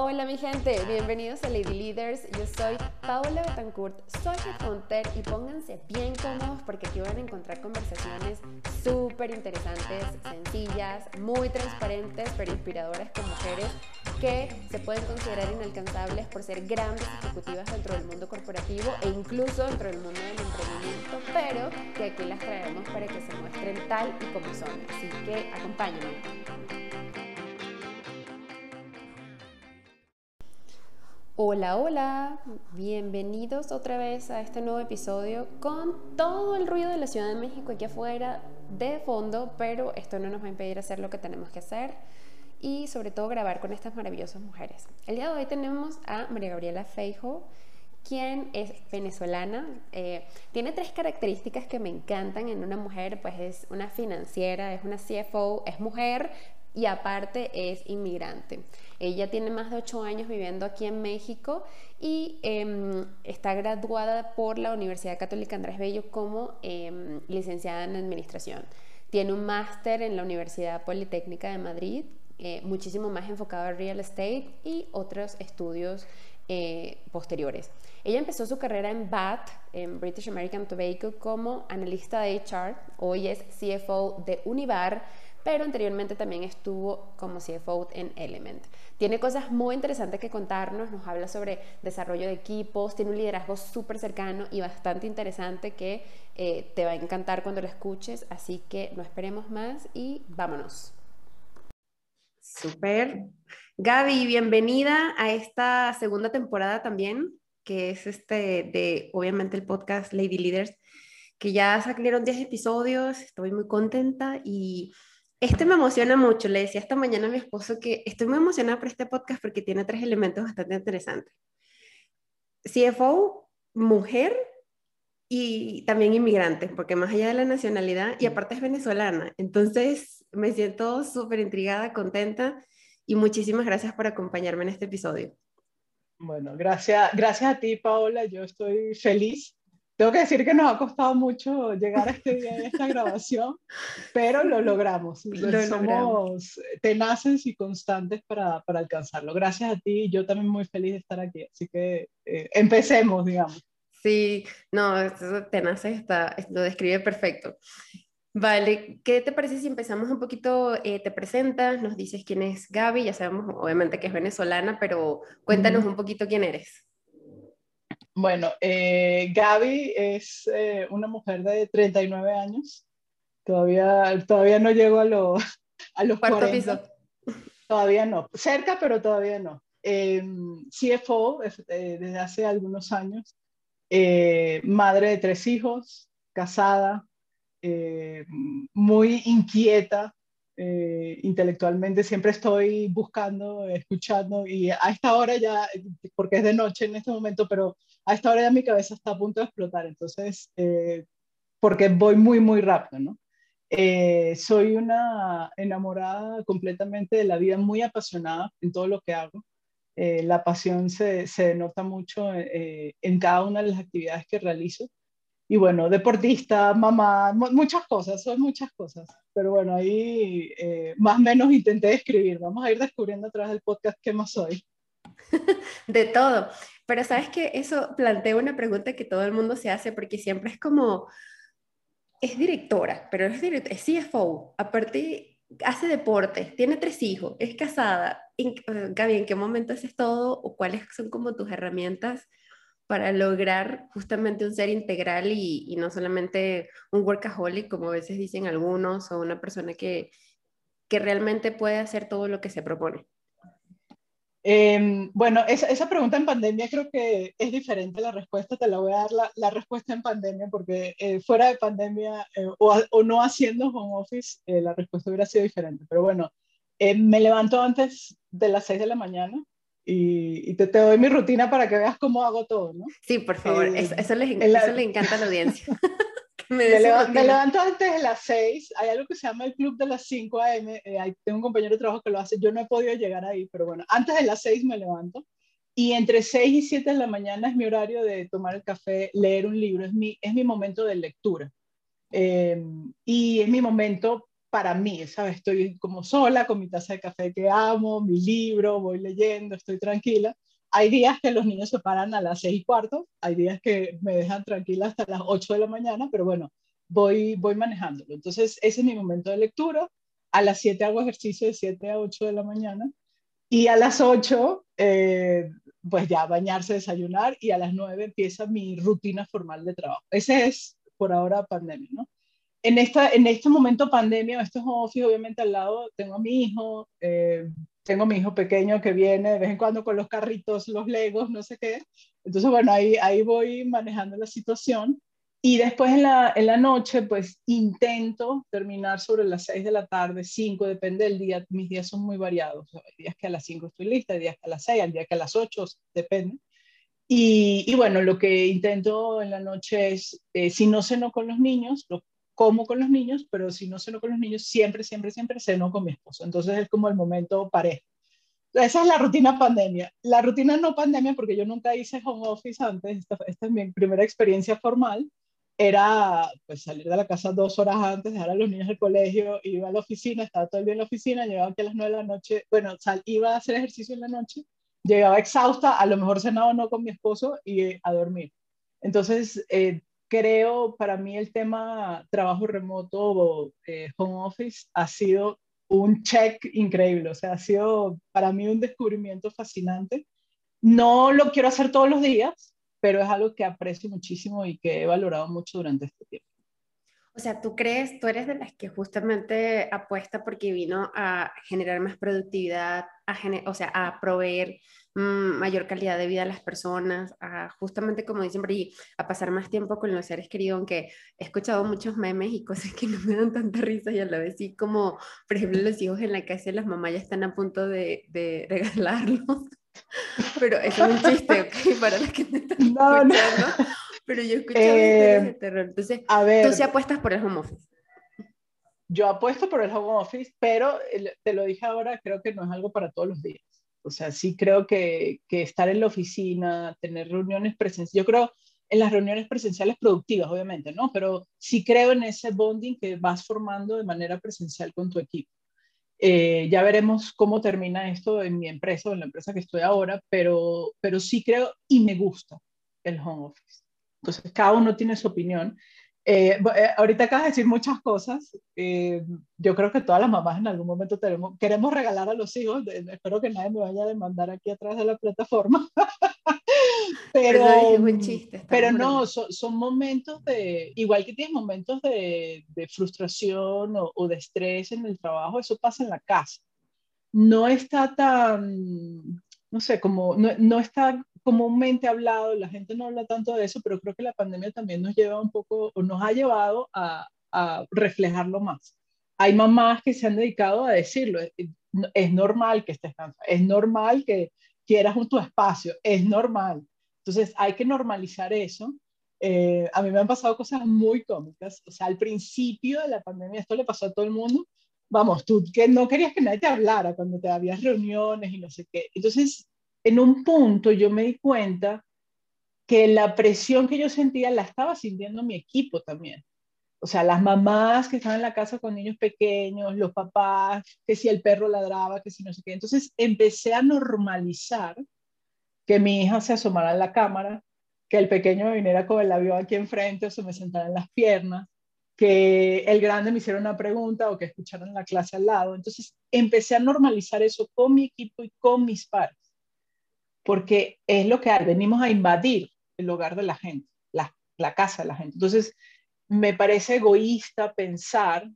Hola mi gente, bienvenidos a Lady Leaders. Yo soy Paola Betancourt, soy headhunter y pónganse bien cómodos porque aquí van a encontrar conversaciones súper interesantes, sencillas, muy transparentes, pero inspiradoras con mujeres que se pueden considerar inalcanzables por ser grandes ejecutivas dentro del mundo corporativo e incluso dentro del mundo del emprendimiento, pero que aquí las traemos para que se muestren tal y como son. Así que acompáñenme. Hola, hola, bienvenidos otra vez a este nuevo episodio con todo el ruido de la Ciudad de México aquí afuera de fondo, pero esto no nos va a impedir hacer lo que tenemos que hacer y sobre todo grabar con estas maravillosas mujeres. El día de hoy tenemos a María Gabriela Feijo, quien es venezolana. Eh, tiene tres características que me encantan en una mujer, pues es una financiera, es una CFO, es mujer, y aparte es inmigrante. Ella tiene más de ocho años viviendo aquí en México y em, está graduada por la Universidad Católica Andrés Bello como em, licenciada en Administración. Tiene un máster en la Universidad Politécnica de Madrid, eh, muchísimo más enfocado al real estate y otros estudios eh, posteriores. Ella empezó su carrera en BAT, en British American Tobacco, como analista de HR. Hoy es CFO de Univar pero anteriormente también estuvo como CFO en Element. Tiene cosas muy interesantes que contarnos, nos habla sobre desarrollo de equipos, tiene un liderazgo súper cercano y bastante interesante que eh, te va a encantar cuando lo escuches, así que no esperemos más y vámonos. Súper. Gaby, bienvenida a esta segunda temporada también, que es este de, obviamente, el podcast Lady Leaders, que ya salieron 10 episodios, estoy muy contenta y este me emociona mucho. Le decía esta mañana a mi esposo que estoy muy emocionada por este podcast porque tiene tres elementos bastante interesantes. CFO, mujer y también inmigrante, porque más allá de la nacionalidad, y aparte es venezolana. Entonces me siento súper intrigada, contenta y muchísimas gracias por acompañarme en este episodio. Bueno, gracias, gracias a ti, Paola. Yo estoy feliz tengo que decir que nos ha costado mucho llegar a este día de esta grabación, pero lo logramos. Somos tenaces y constantes para, para, alcanzarlo. Gracias a ti, yo también muy feliz de estar aquí. Así que eh, empecemos, digamos. Sí, no, tenaces está, lo describe perfecto. Vale, ¿qué te parece si empezamos un poquito? Eh, te presentas, nos dices quién es Gaby, ya sabemos obviamente que es venezolana, pero cuéntanos un poquito quién eres. Bueno, eh, Gaby es eh, una mujer de 39 años. Todavía, todavía no llego a, a los Cuarto 40. piso. Todavía no. Cerca, pero todavía no. Eh, CFO eh, desde hace algunos años. madre de tres hijos, casada, muy inquieta, eh, intelectualmente siempre estoy buscando, escuchando y a esta hora ya, porque es de noche en este momento, pero a esta hora ya mi cabeza está a punto de explotar, entonces, eh, porque voy muy, muy rápido, ¿no? Eh, soy una enamorada completamente de la vida, muy apasionada en todo lo que hago. la pasión se, se nota mucho en cada una de las actividades que realizo y bueno, deportista, mamá, muchas cosas, son muchas cosas. Pero bueno, ahí eh, más o menos intenté describir. Vamos a ir descubriendo a través del podcast qué más soy. De todo. Pero sabes que eso plantea una pregunta que todo el mundo se hace porque siempre es como, es directora, pero es, directora, es CFO, aparte hace deporte, tiene tres hijos, es casada. Gaby, ¿en qué momento haces todo o cuáles son como tus herramientas para lograr justamente un ser integral y, no solamente un workaholic, como a veces dicen algunos, o una persona que, que realmente puede hacer todo lo que se propone? Em, bueno, esa, esa, pregunta en pandemia creo que es diferente la respuesta, te la voy a dar la, la respuesta en pandemia, porque eh, fuera de pandemia eh, o, o, no haciendo home office, eh, la respuesta hubiera sido diferente. Pero bueno, me levanto antes de las 6 de la mañana, y, te, te, doy mi rutina para que veas cómo hago todo, ¿no? Sí, por favor, eso, eso, les, eso le encanta a la audiencia. me, me, levanto antes de las 6, hay algo que se llama el club de las 5 a.m., eh, tengo un compañero de trabajo que lo hace, yo no he podido llegar ahí, pero bueno, antes de las 6 me levanto, y entre 6 y 7 de la mañana es mi horario de tomar el café, leer un libro, es mi, es mi momento de lectura. Eh, y es mi momento para mí, ¿sabes? Estoy como sola con mi taza de café que amo, mi libro, voy leyendo, estoy tranquila. Hay días que los niños se paran a las seis y cuarto, hay días que me dejan tranquila hasta las 8 de la mañana, pero bueno, voy, voy manejándolo. Entonces, ese es mi momento de lectura. A las 7 hago ejercicio de 7 a 8 de la mañana y a las 8, eh, pues ya bañarse, desayunar y a las 9 empieza mi rutina formal de trabajo. Ese es por ahora pandemia, ¿no? En, esta, en este momento pandemia, esto es office, obviamente al lado tengo a mi hijo, eh, tengo a mi hijo pequeño que viene de vez en cuando con los carritos, los legos, no sé qué. Entonces, bueno, ahí, ahí voy manejando la situación. Y después en la, en la noche, pues intento terminar sobre las 6 de la tarde, 5, depende del día. Mis días son muy variados. Hay días que a las 5 estoy lista, hay días que a las 6, hay días que a las 8, depende. Y, y bueno, lo que intento en la noche es, eh, si no ceno con los niños, lo como con los niños, pero si no ceno con los niños, siempre, siempre, siempre ceno con mi esposo. Entonces es como el momento parejo. Esa es la rutina pandemia. La rutina no pandemia, porque yo nunca hice home office antes, esta, es mi primera experiencia formal era pues salir de la casa dos horas antes, dejar a los niños al colegio, iba a la oficina, estaba todo el día en la oficina, llegaba aquí a las nueve de la noche, bueno, sal, iba a hacer ejercicio en la noche, llegaba exhausta, a lo mejor cenaba o no con mi esposo y eh, a dormir. Entonces, eh, creo para mí el tema trabajo remoto o eh, home office ha sido un check increíble, o sea, ha sido para mí un descubrimiento fascinante. No lo quiero hacer todos los días, pero es algo que aprecio muchísimo y que he valorado mucho durante este tiempo. O sea, tú crees, tú eres de las que justamente apuesta porque vino a generar más productividad, a o sea, a proveer mm, mayor calidad de vida a las personas, a justamente como dicen por a pasar más tiempo con los seres queridos, aunque he escuchado muchos memes y cosas que no me dan tanta risa y a la vez sí como, por ejemplo, los hijos en la casa las mamás ya están a punto de, de regalarlos pero eso es un chiste, ¿ok? Para las que me están no, No. Pero yo escucho eh, de terror. Entonces, a ver, tú sí apuestas por el home office. Yo apuesto por el home office, pero te lo dije ahora, creo que no es algo para todos los días. O sea, sí creo que, que estar en la oficina, tener reuniones presenciales, yo creo en las reuniones presenciales productivas, obviamente, ¿no? Pero sí creo en ese bonding que vas formando de manera presencial con tu equipo. Eh, ya veremos cómo termina esto en mi empresa o en la empresa que estoy ahora, pero, pero sí creo y me gusta el home office. Entonces, cada uno tiene su opinión. Eh, eh, ahorita acabas de decir muchas cosas. yo creo que todas las mamás en algún momento tenemos, queremos regalar a los hijos. espero que nadie me vaya a demandar aquí atrás de la plataforma. pero, pero no, son, momentos de, igual que tienes momentos de, de frustración o, o, de estrés en el trabajo, eso pasa en la casa. No está tan, no sé, como, no, no está comúnmente hablado, la gente no habla tanto de eso, pero creo que la pandemia también nos lleva un poco, o nos ha llevado a, a reflejarlo más. Hay mamás que se han dedicado a decirlo, es, es normal que estés cansada, es normal que quieras un tu espacio, es normal. Entonces hay que normalizar eso. Eh, a mí me han pasado cosas muy cómicas. O sea, al principio de la pandemia, esto le pasó a todo el mundo. Vamos, tú que no querías que nadie te hablara cuando te habías reuniones y no sé qué. Entonces, en un punto yo me di cuenta que la presión que yo sentía la estaba sintiendo mi equipo también. O sea, las mamás que estaban en la casa con niños pequeños, los papás, que si el perro ladraba, que si no sé qué. Entonces empecé a normalizar que mi hija se asomara en la cámara, que el pequeño me viniera con el avión aquí enfrente o se me sentara en las piernas, que el grande me hiciera una pregunta o que escucharan la clase al lado. Entonces empecé a normalizar eso con mi equipo y con mis padres, porque es lo que venimos a invadir el hogar de la gente, la, la casa de la gente. Entonces me parece egoísta pensar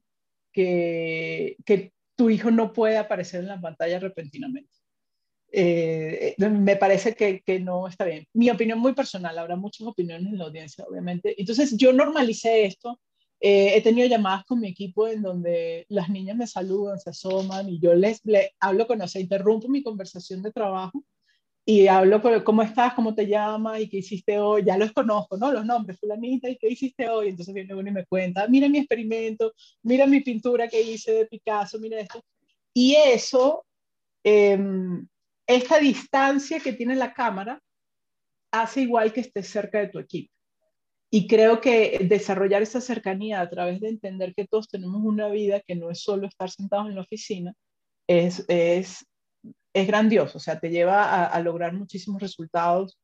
que, que tu hijo no puede aparecer en la pantalla repentinamente. Eh, me parece que, que, no está bien. Mi opinión muy personal, habrá muchas opiniones en la audiencia, obviamente. Entonces, yo normalicé esto. Eh, he tenido llamadas con mi equipo en donde las niñas me saludan, se asoman y yo les, hablo con ellos, interrumpo mi conversación de trabajo y hablo con cómo estás, cómo te llamas y qué hiciste hoy. Ya los conozco, ¿no? Los nombres, fulanita, ¿y qué hiciste hoy? Entonces viene uno y me cuenta, mira mi experimento, mira mi pintura que hice de Picasso, mira esto. Y eso eh, esta distancia que tiene la cámara hace igual que estés cerca de tu equipo. Y creo que desarrollar esa cercanía a través de entender que todos tenemos una vida que no es solo estar sentados en la oficina, es, es, es grandioso, o sea, te lleva a, lograr muchísimos resultados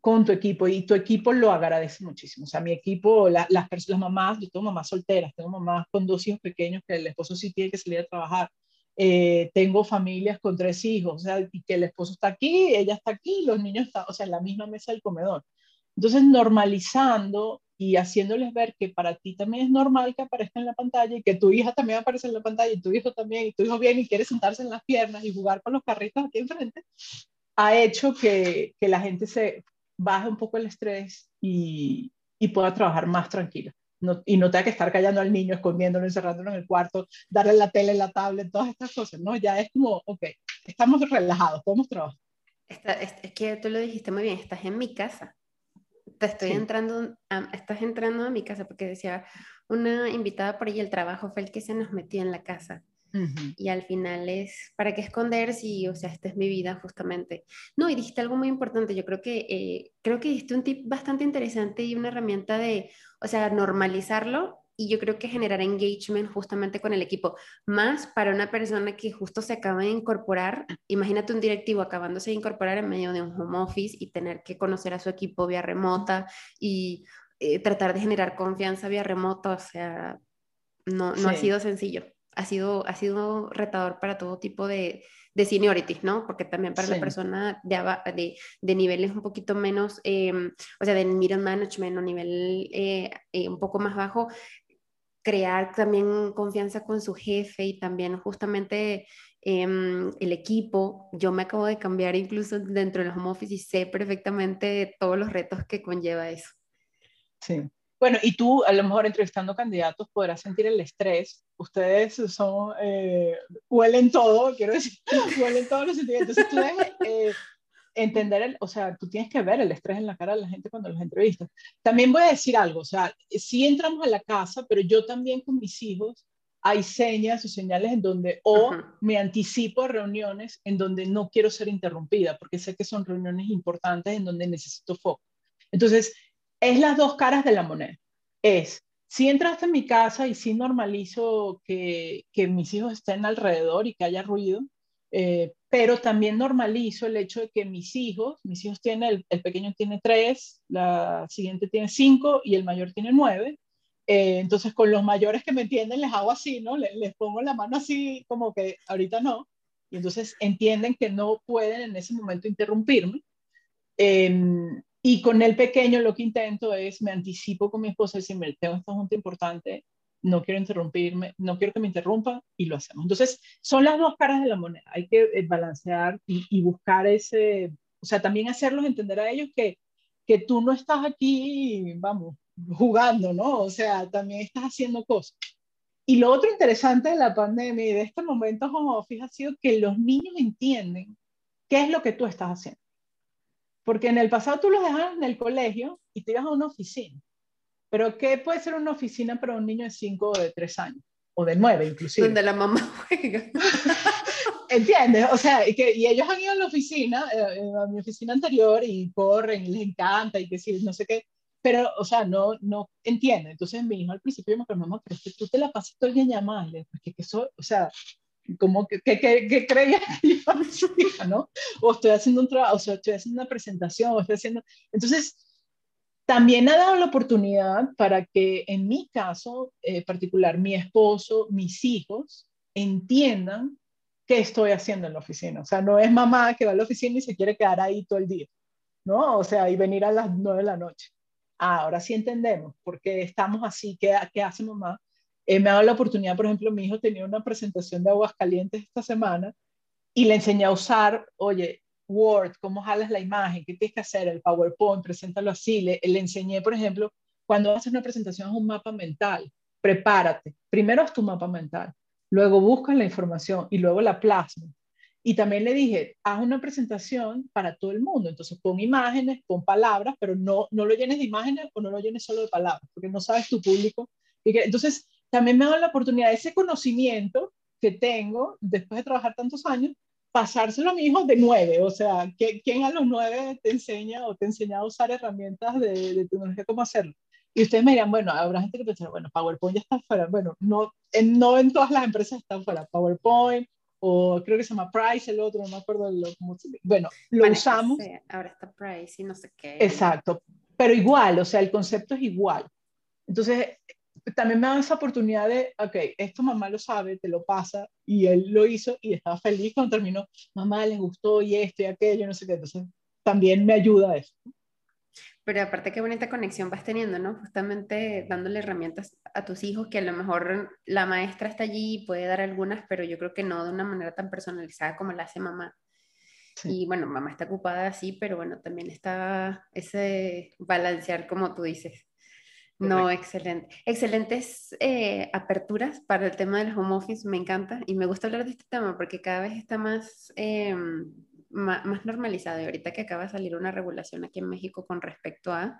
con tu equipo y tu equipo lo agradece muchísimo. O sea, mi equipo, las, las mamás, yo tengo mamás solteras, tengo mamás con dos hijos pequeños que el esposo sí tiene que salir a trabajar. Eh, tengo familias con tres hijos, o sea, y que el esposo está aquí, ella está aquí, los niños están, o sea, en la misma mesa del comedor. Entonces, normalizando y haciéndoles ver que para ti también es normal que aparezca en la pantalla y que tu hija también aparece en la pantalla y tu hijo también, y tu hijo viene y quiere sentarse en las piernas y jugar con los carritos aquí enfrente, ha hecho que, que la gente se baje un poco el estrés y, y pueda trabajar más tranquila. No, y no tenga que estar callando al niño, escondiéndolo, encerrándolo en el cuarto, darle la tele, la tablet, todas estas cosas, ¿no? Ya es como, ok, estamos relajados, podemos trabajar. es que tú lo dijiste muy bien, estás en mi casa te estoy entrando, estás entrando a mi casa, porque decía, una invitada por ahí, el trabajo fue el que se nos metió en la casa. Y al final es, ¿para qué esconder si, o sea, esta es mi vida justamente? No, y dijiste algo muy importante, yo creo que, eh, creo que dijiste un tip bastante interesante y una herramienta de, o sea, normalizarlo y yo creo que generar engagement justamente con el equipo, más para una persona que justo se acaba de incorporar, imagínate un directivo acabándose de incorporar en medio de un home office y tener que conocer a su equipo vía remota y eh, tratar de generar confianza vía remota, o sea, no, no ha sido sencillo, ha sido, ha sido retador para todo tipo de, de seniority, ¿no? Porque también para la persona de, de, de, niveles un poquito menos, em, o sea, de middle management o nivel eh, eh, un poco más bajo, crear también confianza con su jefe y también justamente em, el equipo. Yo me acabo de cambiar incluso dentro del home office y sé perfectamente todos los retos que conlleva eso. Sí. Bueno, y tú a lo mejor entrevistando candidatos podrás sentir el estrés. Ustedes son, eh, huelen todo, quiero decir, huelen todos los sentimientos. Entonces tú eh, entender, el, o sea, tú tienes que ver el estrés en la cara de la gente cuando los entrevistas. También voy a decir algo, o sea, sí entramos a la casa, pero yo también con mis hijos hay señas o señales en donde o me anticipo a reuniones en donde no quiero ser interrumpida, porque sé que son reuniones importantes en donde necesito foco. Entonces, es las dos caras de la moneda. Es, si entraste en mi casa y sí normalizo que, que mis hijos estén alrededor y que haya ruido, eh, pero también normalizo el hecho de que mis hijos, mis hijos tienen, el, pequeño tiene tres, la siguiente tiene cinco y el mayor tiene nueve. Eh, entonces con los mayores que me entienden les hago así, ¿no? Les, les, pongo la mano así como que ahorita no. Y entonces entienden que no pueden en ese momento interrumpirme. Em, y con el pequeño lo que intento es, me anticipo con mi esposa y decirme, tengo esta junta importante, no quiero interrumpirme, no quiero que me interrumpa y lo hacemos. Entonces, son las dos caras de la moneda. Hay que eh, balancear y, buscar ese, o sea, también hacerlos entender a ellos que, que tú no estás aquí, vamos, jugando, ¿no? O sea, también estás haciendo cosas. Y lo otro interesante de la pandemia y de este momento como office ha sido que los niños entienden qué es lo que tú estás haciendo. Porque en el pasado tú los dejabas en el colegio y te ibas a una oficina. Pero ¿qué puede ser una oficina para un niño de 5 o de 3 años? O de 9 inclusive. Donde la mamá juega. ¿Entiendes? O sea, y, que, y ellos han ido a la oficina, eh, eh, a mi oficina anterior, y corren, y les encanta, y que sí, no sé qué. Pero, o sea, no, no entiende. Entonces mi hijo al principio me dijo, mamá, pero es que tú te la pasas todo el día llamando. Porque que eso, o sea, como que, que, que, creía que yo ¿no? O estoy haciendo un trabajo, o sea, estoy haciendo una presentación, o estoy haciendo... Entonces, también ha dado la oportunidad para que en mi caso eh, particular, mi esposo, mis hijos entiendan qué estoy haciendo en la oficina. O sea, no es mamá que va a la oficina y se quiere quedar ahí todo el día, ¿no? O sea, y venir a las nueve de la noche. Ah, ahora sí entendemos por qué estamos así, qué, qué hace mamá. Eh, me ha dado la oportunidad, por ejemplo, mi hijo tenía una presentación de aguas calientes esta semana y le enseñé a usar, oye, Word, cómo jalas la imagen, qué tienes que hacer, el PowerPoint, preséntalo así. Le, le enseñé, por ejemplo, cuando haces una presentación es un mapa mental, prepárate. Primero es tu mapa mental, luego buscas la información y luego la plasma. Y también le dije, haz una presentación para todo el mundo. Entonces pon imágenes, pon palabras, pero no, no lo llenes de imágenes o no lo llenes solo de palabras, porque no sabes tu público. Entonces, también me da la oportunidad, ese conocimiento que tengo después de trabajar tantos años, pasárselo a mi hijo de nueve, o sea, ¿quién a los nueve te enseña o te enseña a usar herramientas de, de tecnología, cómo hacerlo? Y ustedes me dirán, bueno, habrá gente que pensará, bueno, PowerPoint ya está fuera. Bueno, no en, no en todas las empresas están fuera. PowerPoint o creo que se llama Price, el otro, no me acuerdo. Lo, bueno, lo usamos. ahora está Price y no sé qué. Exacto, pero igual, o sea, el concepto es igual. Entonces, también me da esa oportunidad de, ok, esto mamá lo sabe, te lo pasa, y él lo hizo y estaba feliz cuando terminó, mamá le gustó y esto y aquello, no sé qué, entonces también me ayuda eso. Pero aparte qué bonita conexión vas teniendo, ¿no? Justamente dándole herramientas a tus hijos que a lo mejor la maestra está allí y puede dar algunas, pero yo creo que no de una manera tan personalizada como la hace mamá. Y bueno, mamá está ocupada así, pero bueno, también está ese balancear como tú dices. No, excelente. Excelentes eh, aperturas para el tema del home office, me encanta y me gusta hablar de este tema porque cada vez está más, em, más, normalizado y ahorita que acaba de salir una regulación aquí en México con respecto a,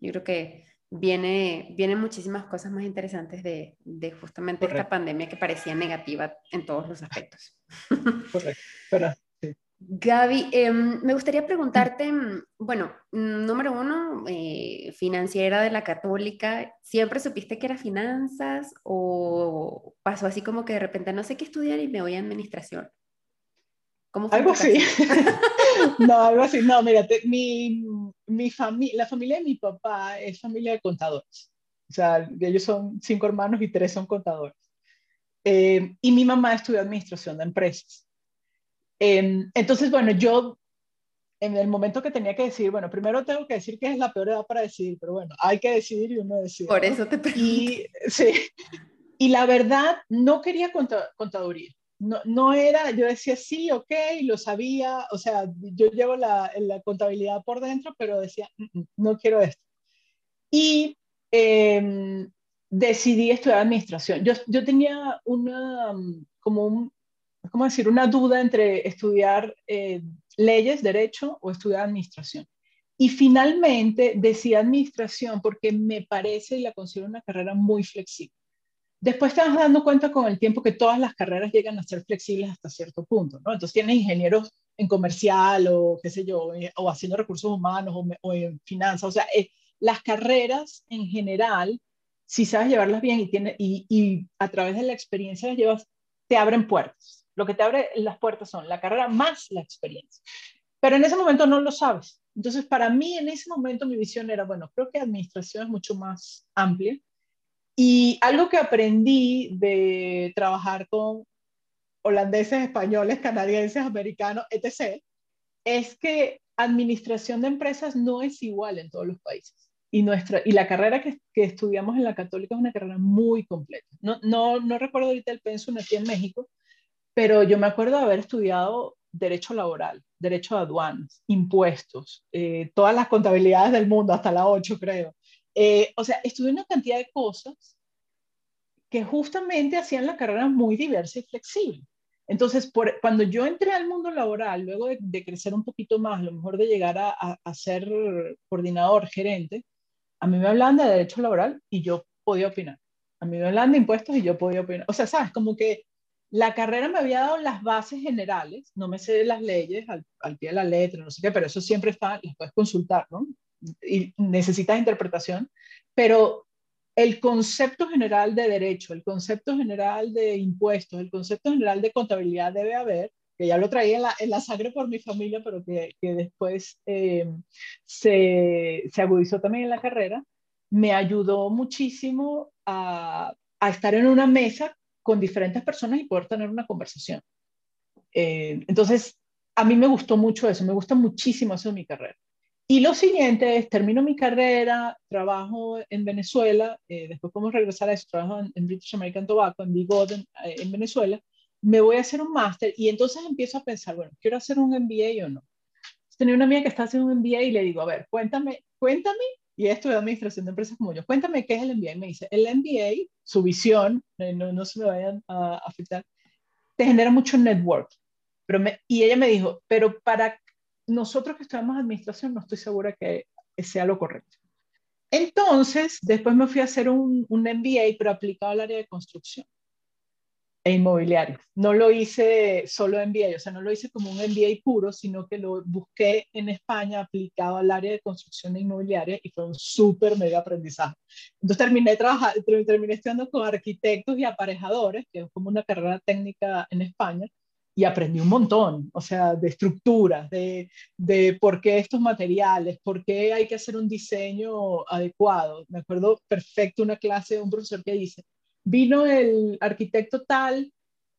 yo creo que viene, vienen muchísimas cosas más interesantes de, de justamente esta pandemia que parecía negativa en todos los aspectos. Correcto. Pero Gaby, em, me gustaría preguntarte, mm, bueno, mm, número uno, eh, financiera de la católica, ¿siempre supiste que era finanzas o pasó así como que de repente no sé qué estudiar y me voy a administración? ¿Cómo fue algo así. no, algo así. No, mírate, mi, mi familia, la familia de mi papá es familia de contadores. O sea, ellos son cinco hermanos y tres son contadores. Eh, y mi mamá estudió administración de empresas. Em, entonces, bueno, yo en el momento que tenía que decidir, bueno, primero tengo que decir que es la peor edad para decidir, pero bueno, hay que decidir y uno decide. Por eso te pregunto. Y, sí, y la verdad, no quería contaduría. No, no era, yo decía sí, ok, lo sabía, o sea, yo llevo la, la contabilidad por dentro, pero decía, mm, mm, no quiero esto. Y em, decidí estudiar administración. Yo, yo tenía una, como un, ¿cómo decir?, una duda entre estudiar eh, leyes, derecho o estudiar administración. Y finalmente decía administración porque me parece y la considero una carrera muy flexible. Después te vas dando cuenta con el tiempo que todas las carreras llegan a ser flexibles hasta cierto punto, ¿no? Entonces tienes ingenieros en comercial o qué sé yo, eh, o haciendo recursos humanos o, en finanzas. O sea, eh, las carreras en general, si sabes llevarlas bien y, tiene, y, y a través de la experiencia las llevas, te abren puertas. Lo que te abre las puertas son la carrera más la experiencia. Pero en ese momento no lo sabes. Entonces, para mí en ese momento mi visión era, bueno, creo que administración es mucho más amplia. Y algo que aprendí de trabajar con holandeses, españoles, canadienses, americanos, etc., es que administración de empresas no es igual en todos los países. Y, nuestra, y la carrera que, que estudiamos en la católica es una carrera muy completa. No, no, no recuerdo ahorita el pensum aquí en México, pero yo me acuerdo de haber estudiado derecho laboral, derecho de aduanas, impuestos, eh, todas las contabilidades del mundo, hasta la 8 creo. Eh, o sea, estudié una cantidad de cosas que justamente hacían la carrera muy diversa y flexible. Entonces, cuando yo entré al mundo laboral, luego de, crecer un poquito más, a lo mejor de llegar a, a, ser coordinador, gerente, a mí me hablaban de derecho laboral y yo podía opinar. A mí me hablaban de impuestos y yo podía opinar. O sea, sabes, como que la carrera me había dado las bases generales, no me sé las leyes al, pie de la letra, no sé qué, pero eso siempre está, las puedes consultar, ¿no? Y necesitas interpretación, pero el concepto general de derecho, el concepto general de impuestos, el concepto general de contabilidad debe haber, que ya lo traía en la, en la sangre por mi familia, pero que, que después eh, se, se, agudizó también en la carrera, me ayudó muchísimo a, a estar en una mesa con diferentes personas y poder tener una conversación. Eh, entonces, a mí me gustó mucho eso, me gusta muchísimo eso de mi carrera. Y lo siguiente es, termino mi carrera, trabajo en Venezuela, eh, después podemos regresar a eso, trabajo en, British American Tobacco, en en, eh, en, Venezuela, me voy a hacer un máster y entonces empiezo a pensar, bueno, ¿quiero hacer un MBA o no? Tenía una amiga que está haciendo un MBA y le digo, a ver, cuéntame, cuéntame y esto de administración de empresas como yo. Cuéntame qué es el MBA. Y me dice, el MBA, su visión, eh, no, no se me vayan a afectar, te genera mucho network. Y ella me dijo, pero para nosotros que estudiamos administración no estoy segura que sea lo correcto. Entonces, después me fui a hacer un, un MBA, pero aplicado al área de construcción. E inmobiliario. No lo hice solo MBA, o sea, no lo hice como un MBA puro, sino que lo busqué en España aplicado al área de construcción inmobiliaria y fue un súper mega aprendizaje. Entonces terminé, terminé estudiando con arquitectos y aparejadores, que es como una carrera técnica en España, y aprendí un montón, o sea, de estructuras, de, de por qué estos materiales, por qué hay que hacer un diseño adecuado. Me acuerdo perfecto una clase de un profesor que dice, vino el arquitecto tal,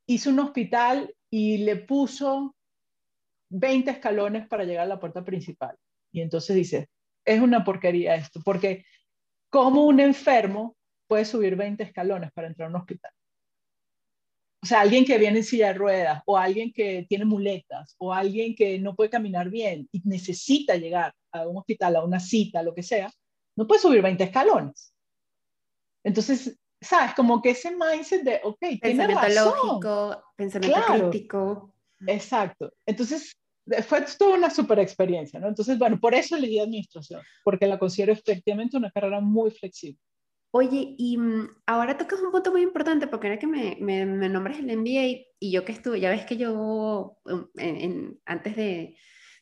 hizo un hospital y le puso 20 escalones para llegar a la puerta principal. Y entonces dice, es una porquería esto, porque ¿cómo un enfermo puede subir 20 escalones para entrar a un hospital? O sea, alguien que viene en silla de ruedas, o alguien que tiene muletas, o alguien que no puede caminar bien y necesita llegar a un hospital, a una cita, lo que sea, no puede subir 20 escalones. Entonces, ¿sabes? Como que ese mindset de, ok, pensamiento tiene razón. lógico, pensamiento crítico. Exacto. Entonces, fue toda una super experiencia, ¿no? Entonces, bueno, por eso elegí administración, porque la considero efectivamente una carrera muy flexible. Oye, y mm, ahora tocas un punto muy importante, porque era que me, me, me nombres el MBA y yo que estuve, ya ves que yo um, en, antes de,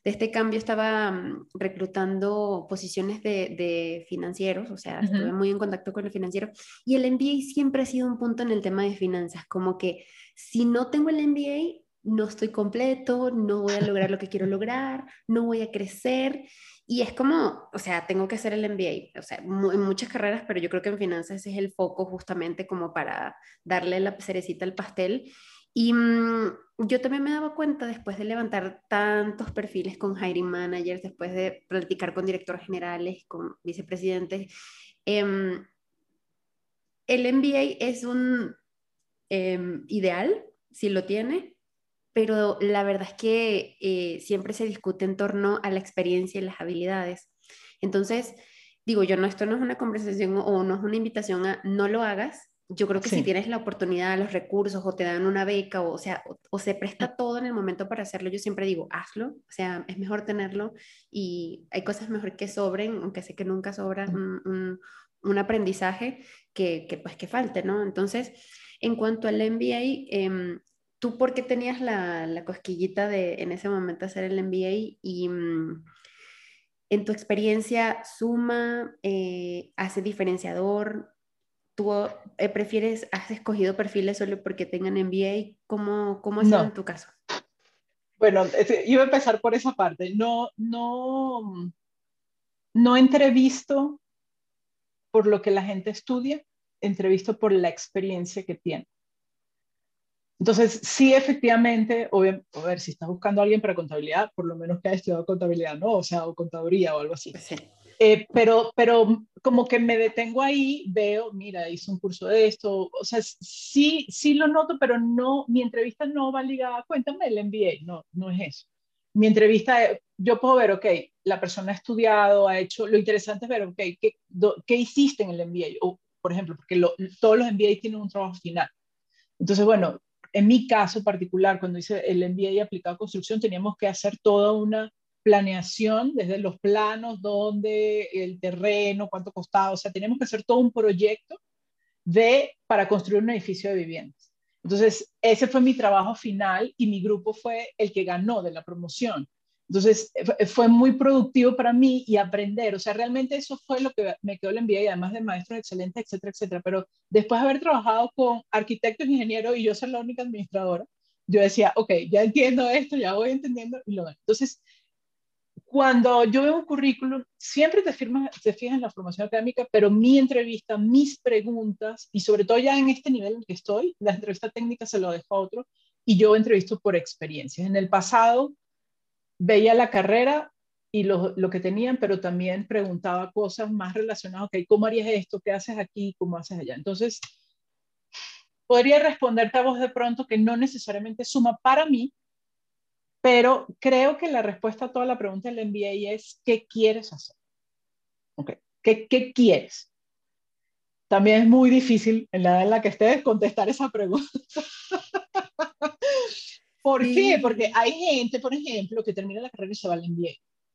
de este cambio estaba mm, reclutando posiciones de, financieros, o sea, estuve muy en contacto con el financiero y el MBA siempre ha sido un punto en el tema de finanzas, como que si no tengo el MBA, no estoy completo, no voy a lograr lo que quiero lograr, no voy a crecer. Y es como, o sea, tengo que hacer el MBA, o sea, en muchas carreras, pero yo creo que en finanzas ese es el foco justamente como para darle la cerecita al pastel. Y mm, yo también me daba cuenta después de levantar tantos perfiles con hiring managers, después de platicar con directores generales, con vicepresidentes, em, el MBA es un em, ideal, si lo tiene, pero la verdad es que eh, siempre se discute en torno a la experiencia y las habilidades. Entonces, digo yo, no, esto no es una conversación o no es una invitación a no lo hagas, yo creo que si tienes la oportunidad, los recursos o te dan una beca o, o sea, o, se presta todo en el momento para hacerlo, yo siempre digo, hazlo, o sea, es mejor tenerlo y hay cosas mejor que sobren, aunque sé que nunca sobra un, un, aprendizaje que, que, pues que falte, ¿no? Entonces, en cuanto al MBA, eh, ¿tú por qué tenías la, la, cosquillita de en ese momento hacer el MBA y... Mm, en tu experiencia, suma, eh, hace diferenciador, ¿Tú eh, prefieres, has escogido perfiles solo porque tengan MBA? ¿Cómo, cómo es en tu caso? Bueno, iba a empezar por esa parte. No, no, no entrevisto por lo que la gente estudia, entrevisto por la experiencia que tiene. Entonces, sí, efectivamente, o a ver, si estás buscando a alguien para contabilidad, por lo menos que haya estudiado contabilidad, ¿no? O sea, o contaduría o algo así. Sí. Eh, pero, pero como que me detengo ahí, veo, mira, hice un curso de esto, o sea, sí, sí lo noto, pero no, mi entrevista no va ligada, cuéntame el MBA, no, no es eso. Mi entrevista, eh, yo puedo ver, ok, la persona ha estudiado, ha hecho, lo interesante es ver, ok, ¿qué, qué hiciste en el MBA? O, por ejemplo, porque todos los MBA tienen un trabajo final. Entonces, bueno, en mi caso particular, cuando hice el MBA aplicado a construcción, teníamos que hacer toda una planeación, desde los planos, dónde, el terreno, cuánto costaba, o sea, tenemos que hacer todo un proyecto de, para construir un edificio de viviendas. Entonces, ese fue mi trabajo final y mi grupo fue el que ganó de la promoción. Entonces, fue muy productivo para mí y aprender, o sea, realmente eso fue lo que me quedó el envío y además de maestros excelentes, etcétera, etcétera. Pero después de haber trabajado con arquitectos, ingenieros y yo ser la única administradora, yo decía, ok, ya entiendo esto, ya voy entendiendo y lo Entonces, cuando yo veo un currículum, siempre te, fijas en la formación académica, pero mi entrevista, mis preguntas, y sobre todo ya en este nivel en que estoy, la entrevista técnica se lo dejo a otro, y yo entrevisto por experiencias. En el pasado veía la carrera y lo, lo, que tenían, pero también preguntaba cosas más relacionadas, ok, ¿cómo harías esto? ¿Qué haces aquí? ¿Cómo haces allá? Entonces, podría responderte a vos de pronto que no necesariamente suma para mí, pero creo que la respuesta a toda la pregunta del MBA es, ¿qué quieres hacer? Okay. ¿Qué, ¿Qué, quieres? También es muy difícil en la edad en la que estés contestar esa pregunta. ¿Por qué? Porque hay gente, por ejemplo, que termina la carrera y se va al MBA.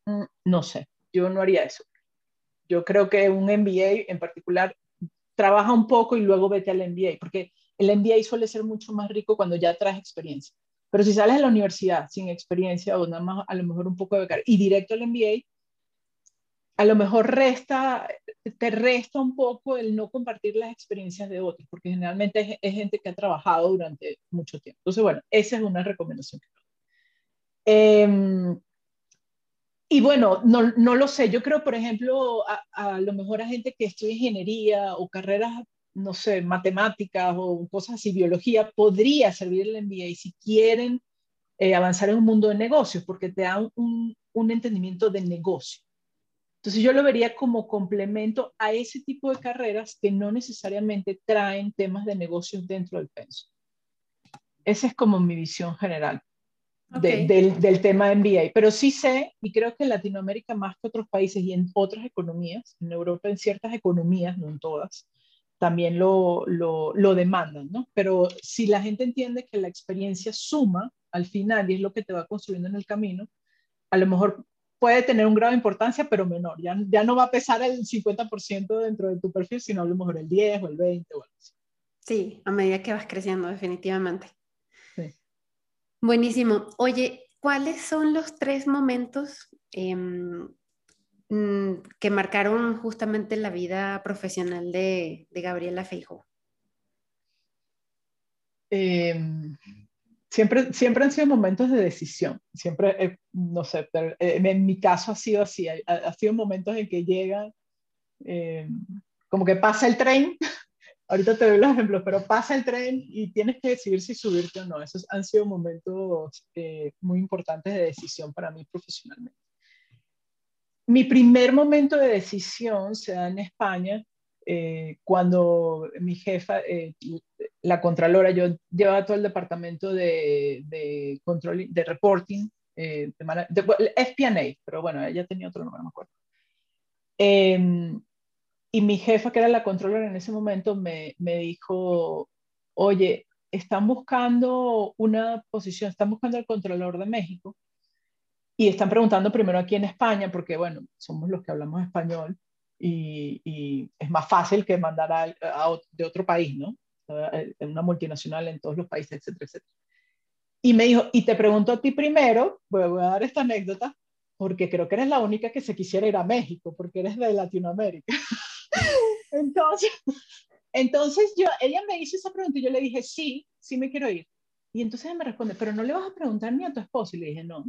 Mm, no sé, yo no haría eso. Yo creo que un MBA en particular trabaja un poco y luego vete al MBA, porque el MBA suele ser mucho más rico cuando ya traes experiencia. Pero si sales de la universidad sin experiencia o nada más a lo mejor un poco de becar y directo al MBA, a lo mejor resta, te resta un poco el no compartir las experiencias de otros, porque generalmente es, gente que ha trabajado durante mucho tiempo. Entonces, bueno, esa es una recomendación que eh, y bueno, no, no, lo sé, yo creo, por ejemplo, a, lo mejor a gente que estudia ingeniería o carreras, no sé, matemáticas o cosas así, biología, podría servir el MBA si quieren eh, avanzar en un mundo de negocios, porque te da un, un entendimiento de negocio. Entonces yo lo vería como complemento a ese tipo de carreras que no necesariamente traen temas de negocios dentro del penso. Esa es como mi visión general del, del, tema MBA. Pero sí sé, y creo que en Latinoamérica más que otros países y en otras economías, en Europa en ciertas economías, no en todas, también lo, lo, lo demandan, ¿no? Pero si la gente entiende que la experiencia suma al final y es lo que te va construyendo en el camino, a lo mejor puede tener un grado de importancia, pero menor. Ya, ya no va a pesar el 50% dentro de tu perfil, sino a lo mejor el 10 o el 20 o algo así. Sí, a medida que vas creciendo, definitivamente. Buenísimo. Oye, ¿cuáles son los tres momentos mm, que marcaron justamente la vida profesional de, Gabriela Feijo? Em, siempre, siempre han sido momentos de decisión. Siempre, no sé, pero eh, en mi caso ha sido así. Ha, sido momentos en que llega, em, como que pasa el tren ahorita te doy los ejemplos, pero pasa el tren y tienes que decidir si subirte o no. Esos han sido momentos eh, muy importantes de decisión para mí profesionalmente. Mi primer momento de decisión se da en España, eh, cuando mi jefa, eh, la Contralora, yo llevaba todo el departamento de, control, de reporting, de, FP&A, pero bueno, ella tenía otro nombre, no me acuerdo. Em, y mi jefa, que era la controller en ese momento, me, dijo, oye, están buscando una posición, están buscando el controlador de México y están preguntando primero aquí en España, porque bueno, somos los que hablamos español y, y es más fácil que mandar a, de otro país, ¿no? En una multinacional en todos los países, etcétera, etcétera. Y me dijo, y te pregunto a ti primero, voy a dar esta anécdota, porque creo que eres la única que se quisiera ir a México, porque eres de Latinoamérica. Entonces, entonces yo, ella me hizo esa pregunta y yo le dije, sí, sí me quiero ir. Y entonces me responde, pero no le vas a preguntar ni a tu esposo. Y le dije, no.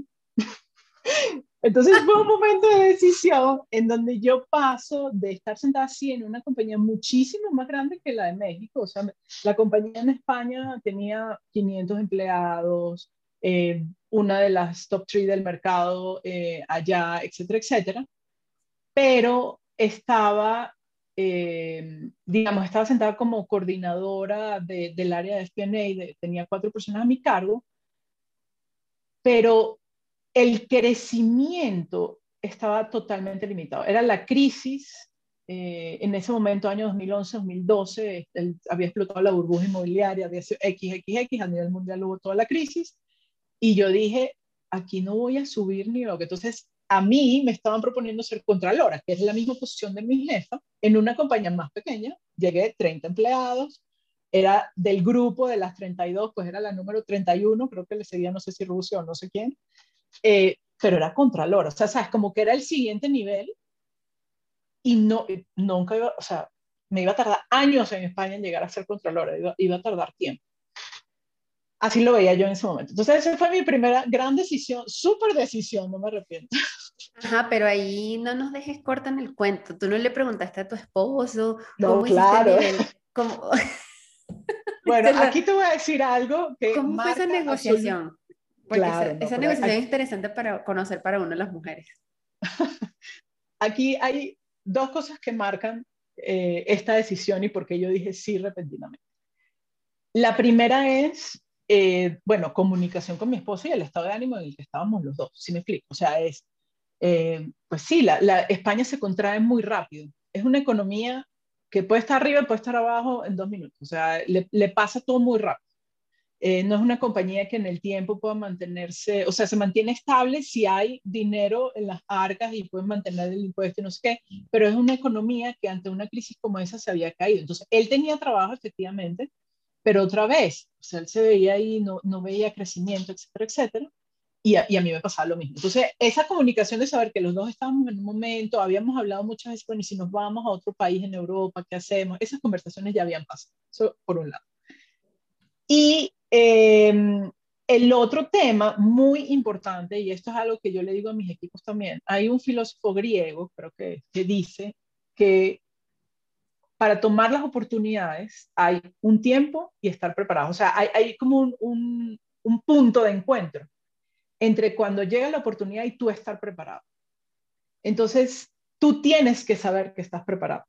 Entonces fue un momento de decisión en donde yo paso de estar sentada así en una compañía muchísimo más grande que la de México. O sea, la compañía en España tenía 500 empleados, eh, una de las top 3 del mercado eh, allá, etcétera, etcétera. Pero estaba eh, digamos, estaba sentada como coordinadora del área de FP&A, tenía cuatro personas a mi cargo, pero el crecimiento estaba totalmente limitado. Era la crisis, eh, en ese momento, año 2011-2012, había explotado la burbuja inmobiliaria, había sido XXX, a nivel mundial hubo toda la crisis, y yo dije, aquí no voy a subir ni lo que entonces a mí me estaban proponiendo ser contralora, que es la misma posición de mi jefa, en una compañía más pequeña. Llegué 30 empleados, era del grupo de las 32, pues era la número 31, creo que le seguía no sé si Rusia o no sé quién, eh, pero era contralora, o sea, sabes, como que era el siguiente nivel y no, nunca iba, o sea, me iba a tardar años en España en llegar a ser contralora, iba, iba a tardar tiempo. Así lo veía yo en ese momento. Entonces, esa fue mi primera gran decisión, súper decisión, no me arrepiento. Ajá, pero ahí no nos dejes corta en el cuento. Tú no le preguntaste a tu esposo. No, claro. ¿Cómo... Bueno, aquí te voy a decir algo que. ¿Cómo fue esa negociación? Porque claro, esa, negociación es interesante para conocer para uno las mujeres. aquí hay dos cosas que marcan eh, esta decisión y por qué yo dije sí repentinamente. La primera es eh, bueno, comunicación con mi esposo y el estado de ánimo en el que estábamos los dos, si me explico. O sea, es, eh, pues sí, la, España se contrae muy rápido. Es una economía que puede estar arriba puede estar abajo en dos minutos. O sea, le, pasa todo muy rápido. Eh, no es una compañía que en el tiempo pueda mantenerse, o sea, se mantiene estable si hay dinero en las arcas y pueden mantener el impuesto y no sé qué, pero es una economía que ante una crisis como esa se había caído. Entonces, él tenía trabajo efectivamente, pero otra vez, o sea, él se veía ahí, no, no veía crecimiento, etcétera, etcétera. Y a, mí me pasaba lo mismo. Entonces, esa comunicación de saber que los dos estábamos en un momento, habíamos hablado muchas veces, bueno, y si nos vamos a otro país en Europa, ¿qué hacemos? Esas conversaciones ya habían pasado, eso por un lado. Y eh, el otro tema muy importante, y esto es algo que yo le digo a mis equipos también, hay un filósofo griego, creo que, que dice que para tomar las oportunidades hay un tiempo y estar preparado. O sea, hay, hay como un, un, punto de encuentro entre cuando llega la oportunidad y tú estar preparado. Entonces, tú tienes que saber que estás preparado.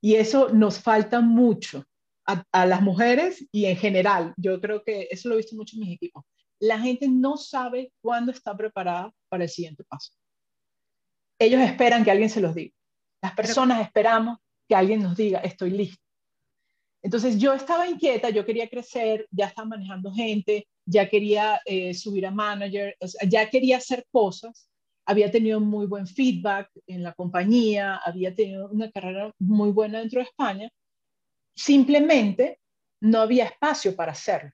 Y eso nos falta mucho a, las mujeres y en general. Yo creo que eso lo he visto mucho en mis equipos. La gente no sabe cuándo está preparada para el siguiente paso. Ellos esperan que alguien se los diga. Las personas esperamos que alguien nos diga, estoy listo. Entonces yo estaba inquieta, yo quería crecer, ya estaba manejando gente, ya quería eh, subir a manager, ya quería hacer cosas, había tenido muy buen feedback en la compañía, había tenido una carrera muy buena dentro de España, simplemente no había espacio para hacerlo.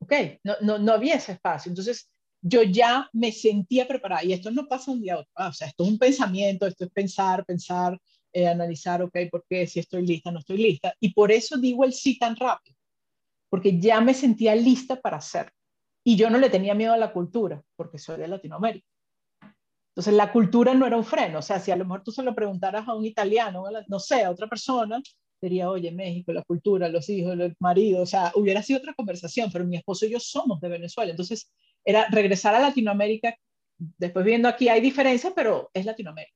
¿Ok? No, no, no había ese espacio. Entonces, yo ya me sentía preparada. Y esto no pasa un día a otro. Ah, o sea, esto es un pensamiento, esto es pensar, pensar, eh, analizar, ok, ¿por qué? Si estoy lista, no estoy lista. Y por eso digo el sí tan rápido. Porque ya me sentía lista para hacerlo. Y yo no le tenía miedo a la cultura, porque soy de Latinoamérica. Entonces, la cultura no era un freno. O sea, si a lo mejor tú se lo preguntaras a un italiano, no sé, a otra persona, diría, oye, México, la cultura, los hijos, el marido, o sea, hubiera sido otra conversación, pero mi esposo y yo somos de Venezuela, entonces era regresar a Latinoamérica, después viendo aquí hay diferencias, pero es Latinoamérica.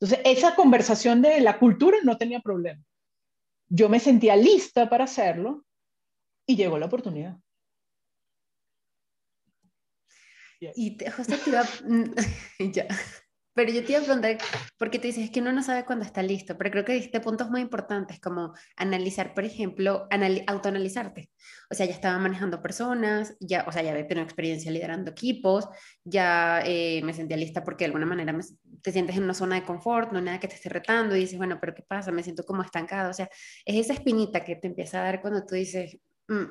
Entonces, esa conversación de la cultura no tenía problema. Yo me sentía lista para hacerlo y llegó la oportunidad. Y te, justo te iba, ya. Pero yo te iba a preguntar, porque te dices, es que uno no sabe cuándo está listo, pero creo que dijiste puntos muy importantes, como analizar, por ejemplo, autoanalizarte. O sea, ya estaba manejando personas, ya, o sea, ya había tenido experiencia liderando equipos, ya eh, me sentía lista porque de alguna manera te sientes en una zona de confort, no hay nada que te esté retando y dices, bueno, pero ¿qué pasa? Me siento como estancado. O sea, es esa espinita que te empieza a dar cuando tú dices, mm,